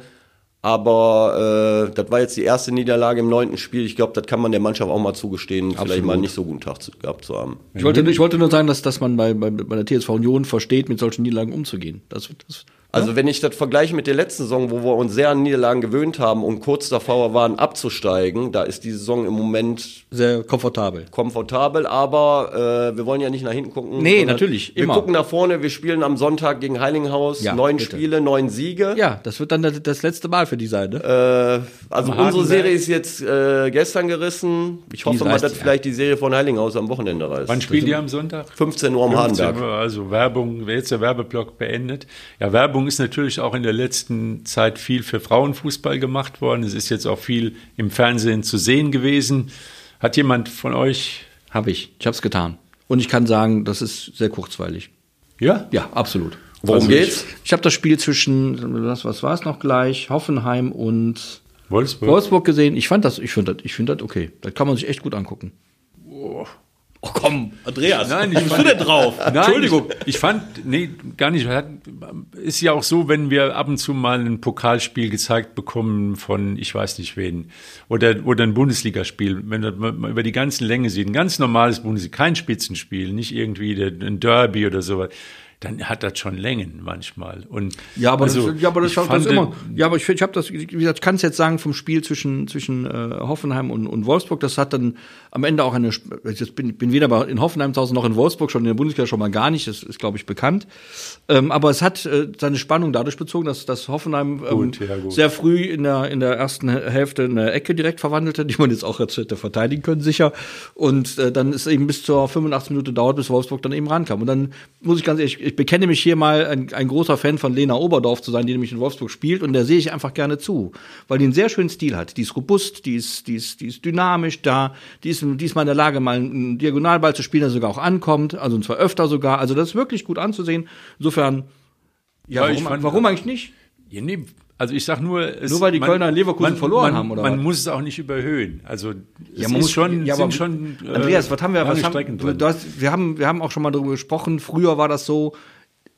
Aber äh, das war jetzt die erste Niederlage im neunten Spiel. Ich glaube, das kann man der Mannschaft auch mal zugestehen, vielleicht mal nicht so guten Tag zu, gehabt zu haben. Ich wollte, ich wollte nur sagen, dass, dass man bei, bei, bei der TSV Union versteht, mit solchen Niederlagen umzugehen. Das, das, Also wenn ich das vergleiche mit der letzten Saison, wo wir uns sehr an Niederlagen gewöhnt haben und kurz davor waren abzusteigen, da ist die Saison im Moment sehr komfortabel. komfortabel, aber äh, wir wollen ja nicht nach hinten gucken. Nee, natürlich, Wir immer. gucken nach vorne, wir spielen am Sonntag gegen Heilinghaus, Ja, neun bitte. Spiele, neun Siege. Ja, das wird dann das, das letzte Mal für die sein. Ne? Äh, also unsere. Serie ist jetzt äh, gestern gerissen. Ich hoffe mal, dass sie, vielleicht die Serie von Heilinghaus am Wochenende reißt. Wann spielen die am Sonntag? 15 Uhr am 15 Hardenberg. Also Werbung, wer jetzt der Werbeblock beendet. Ja, Werbung ist natürlich auch in der letzten Zeit viel für Frauenfußball gemacht worden. Es ist jetzt auch viel im Fernsehen zu sehen gewesen. Hat jemand von euch, Habe ich. Ich habe es getan. Und ich kann sagen, das ist sehr kurzweilig. ja? Ja, absolut. Worum Also geht's? Ich habe das Spiel zwischen, was, was war es noch gleich, Hoffenheim und Wolfsburg? Wolfsburg gesehen. Ich fand das, ich finde das, ich finde das okay. Das kann man sich echt gut angucken. Oh komm, Andreas. Nein, ich fand- du denn drauf? Nein, Entschuldigung. Ich, ich fand, nee, gar nicht. Ist ja auch so, wenn wir ab und zu mal ein Pokalspiel gezeigt bekommen von, ich weiß nicht wen, oder, oder ein Bundesligaspiel, wenn man mal über die ganzen Länge sieht, ein ganz normales Bundesliga, kein Spitzenspiel, nicht irgendwie der, ein Derby oder sowas, dann hat das schon Längen manchmal. Und Ja, aber also, das, ja, aber das, ich das fand, immer. Ja, aber ich, ich habe das, wie gesagt, ich kann es jetzt sagen vom Spiel zwischen zwischen äh, Hoffenheim und, und Wolfsburg. Das hat dann am Ende auch eine. Jetzt bin, bin weder bei, in Hoffenheim zu Hause noch in Wolfsburg schon in der Bundesliga schon mal gar nicht. Das ist, glaube ich, bekannt. Ähm, aber es hat äh, seine Spannung dadurch bezogen, dass, dass Hoffenheim ähm, Gut, ja, gut. sehr früh in der in der ersten Hälfte eine Ecke direkt verwandelte, die man jetzt auch jetzt hätte verteidigen können, sicher. Und äh, dann ist eben bis zur 85 Minute dauert, bis Wolfsburg dann eben rankam. Und dann muss ich ganz ehrlich, ich bekenne mich hier mal ein, ein großer Fan von Lena Oberdorf zu sein, die nämlich in Wolfsburg spielt. Und der sehe ich einfach gerne zu, weil die einen sehr schönen Stil hat. Die ist robust, die ist, die ist, die ist dynamisch da, die ist, die ist mal in der Lage, mal einen Diagonalball zu spielen, der sogar auch ankommt, also und zwar öfter sogar. Also das ist wirklich gut anzusehen. Insofern, ja, warum, warum eigentlich nicht? Ja, nee, also ich sag nur, es, Nur weil die Kölner in Leverkusen verloren man, haben, oder Man was? muss es auch nicht überhöhen. Also es man muss- schon, ja, aber- schon äh, Andreas, was haben wir, was haben, du, du hast, wir haben, wir haben auch schon mal darüber gesprochen. Früher war das so,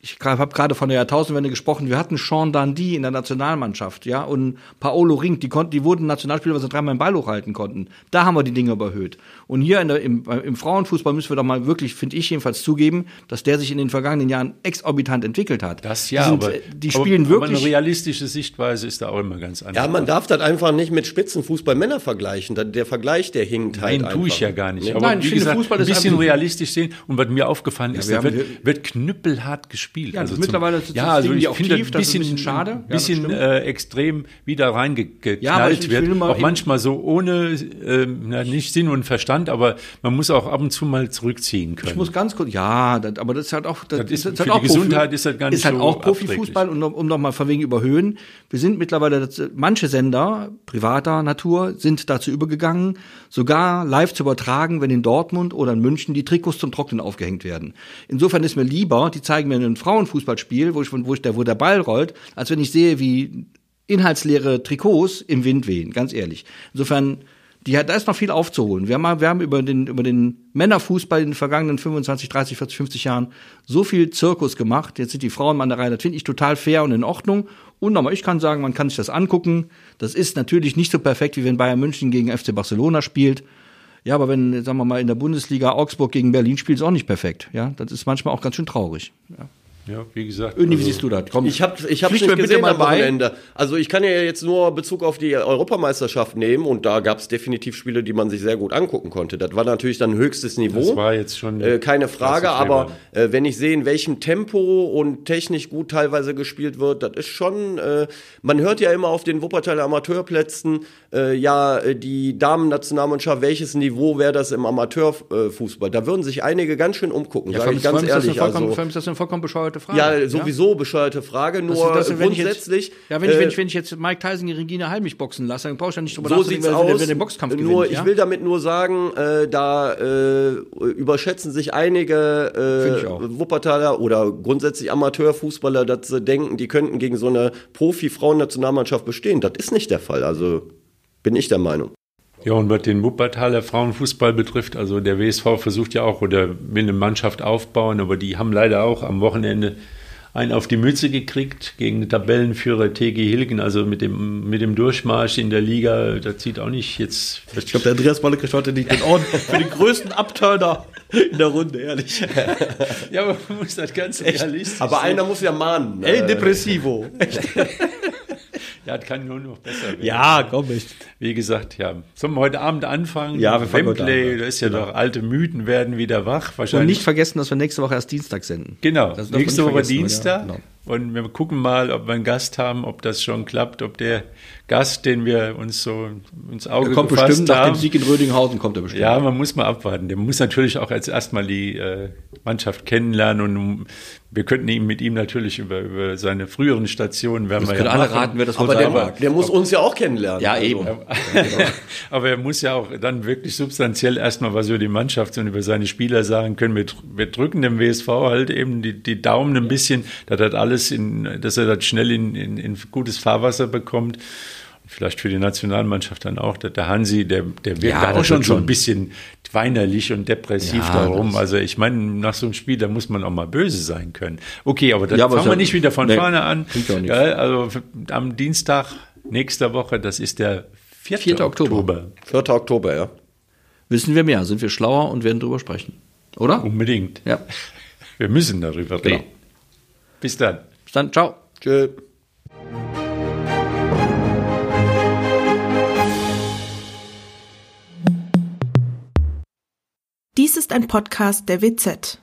ich habe gerade von der Jahrtausendwende gesprochen. Wir hatten Sean Dundee in der Nationalmannschaft, ja, und Paolo Rink, die konnten, die wurden Nationalspieler, weil sie dreimal den Ball hochhalten konnten. Da haben wir die Dinge überhöht. Und hier in der, im, im Frauenfußball müssen wir doch mal wirklich, finde ich jedenfalls zugeben, dass der sich in den vergangenen Jahren exorbitant entwickelt hat. Das ja, die sind, aber äh, die spielen aber, wirklich. Aber eine realistische Sichtweise ist da auch immer ganz anders. Ja, man darf das einfach nicht mit Spitzenfußball Männer vergleichen. Der Vergleich, der hinkt halt Nein, tue ich einfach. ja gar nicht. Nee. Aber Nein, ich wie finde, gesagt, Fußball ein ist bisschen einfach- realistisch sehen. Und was mir aufgefallen ist, wir da wird, wird knüppelhart gespielt. Ja, das also ist mittlerweile das- das ja, also ich die finde tief, ein das bisschen, schade. Ja, ein das bisschen stimmt. äh, extrem wieder reingeknallt Ja, ich- ich wird. auch manchmal so ohne, ähm, na, nicht Sinn und Verstand, aber man muss auch ab und zu mal zurückziehen können. Ich muss ganz kurz, ja, das, aber das ist halt auch, das, Das ist- halt für die auch Gesundheit ist das gar nicht ist halt so auch Profifußball und um, um noch mal von wegen überhöhen. Wir sind mittlerweile, das, manche Sender privater Natur sind dazu übergegangen, sogar live zu übertragen, wenn in Dortmund oder in München die Trikots zum Trocknen aufgehängt werden. Insofern ist mir lieber, die zeigen mir ein Frauenfußballspiel, wo ich, wo ich wo der Ball rollt, als wenn ich sehe, wie inhaltsleere Trikots im Wind wehen, ganz ehrlich. Insofern, die da ist noch viel aufzuholen. Wir haben, wir haben über den, über den Männerfußball in den vergangenen 25, 30, 40, 50 Jahren so viel Zirkus gemacht. Jetzt sind die Frauen mal an der Reihe. Das finde ich total fair und in Ordnung. Und nochmal, ich kann sagen, man kann sich das angucken. Das ist natürlich nicht so perfekt, wie wenn Bayern München gegen FC Barcelona spielt. Ja, aber wenn, sagen wir mal, in der Bundesliga Augsburg gegen Berlin spielt, ist auch nicht perfekt. Ja, das ist manchmal auch ganz schön traurig. Ja. Ja, wie gesagt. Öni, wie also- siehst du das? Komm, Ich habe ich hab's nicht bitte gesehen mal am bei. Wochenende. Also ich kann ja jetzt nur Bezug auf die Europameisterschaft nehmen und da gab es definitiv Spiele, die man sich sehr gut angucken konnte. Das war natürlich dann höchstes Niveau. Das war jetzt schon äh, keine Frage, aber äh, wenn ich sehe, in welchem Tempo und technisch gut teilweise gespielt wird, das ist schon, äh, man hört ja immer auf den Wuppertaler Amateurplätzen, äh, ja, äh, die Damen-Nationalmannschaft, welches Niveau wäre das im Amateurfußball? Da würden sich einige ganz schön umgucken, ja, sage vor ich ganz ist das ehrlich. vollkommen, Also, das eine vollkommen bescheuerte Frage. ja, sowieso bescheuerte Frage, nur Das das- wenn ich grundsätzlich. Jetzt, ja, wenn ich, wenn, äh, ich, wenn ich jetzt Mike Tyson gegen Regina Halmich boxen lasse, dann brauche ich ja nicht drüber so wer, wer, aus. wer den Boxkampf nur, gewinnt. ich ja? will damit nur sagen, äh, da äh, überschätzen sich einige ich äh. Wuppertaler oder grundsätzlich Amateurfußballer, dass sie denken, die könnten gegen so eine Profi-Frauen-Nationalmannschaft bestehen. Das ist nicht der Fall. Also bin ich der Meinung. Ja, und was den Wuppertaler Frauenfußball betrifft, also der WSV versucht ja auch oder will eine Mannschaft aufbauen, aber die haben leider auch am Wochenende einen auf die Mütze gekriegt gegen den Tabellenführer TG Hilgen, also mit dem, mit dem Durchmarsch in der Liga, das sieht auch nicht jetzt. Ich glaube, der Andreas Bolle kriegt heute nicht den Orden für den größten Abturner in der Runde, ehrlich. ja, aber man muss das ganz realistisch Aber sehen. einer muss ja mahnen. El Äh, Depressivo. Ja, das kann nur noch besser werden. Ja, komm ich. Wie gesagt, ja. Sollen wir heute Abend anfangen? Ja, wir fangen heute Wembley, Abend an. da ist ja doch alte Mythen werden wieder wach. Und Wahrscheinlich. nicht vergessen, dass wir nächste Woche erst Dienstag senden. Genau, nächste Woche Dienstag. ja, genau. Und wir gucken mal, ob wir einen Gast haben, ob das schon klappt, ob der Gast, den wir uns so ins Auge Der kommt gefasst bestimmt nach dem haben. Sieg in Rödinghausen, kommt er bestimmt. Ja, man muss mal abwarten. Der muss natürlich auch als erstmal die äh, Mannschaft kennenlernen und wir könnten ihm mit ihm natürlich über, über seine früheren Stationen werden das wir können ja alle machen. raten, wer das wohl aber der, mag. der muss uns ja auch kennenlernen. Ja, Also, eben. Aber er muss ja auch dann wirklich substanziell erstmal was über die Mannschaft und über seine Spieler sagen können. Wir, wir drücken dem WSV halt eben die, die Daumen ein bisschen, dass das alles in, dass er das schnell in, in, in gutes Fahrwasser bekommt. Vielleicht für die Nationalmannschaft dann auch. Der der Hansi, der, der wirkt Ja, da auch schon schon so ein bisschen weinerlich und depressiv Ja, darum. Also ich meine, nach so einem Spiel, da muss man auch mal böse sein können. Okay, aber dann Ja, aber fangen wir nicht wieder von nee, vorne an. also am Dienstag nächster Woche, das ist der 4. 4. Oktober. Oktober. 4. Oktober, ja. Wissen wir mehr, sind wir schlauer und werden drüber sprechen. Oder? Unbedingt. Ja. Wir müssen darüber Genau. reden. Bis dann. Bis dann, ciao. Tschö. Dies ist ein Podcast der WZ.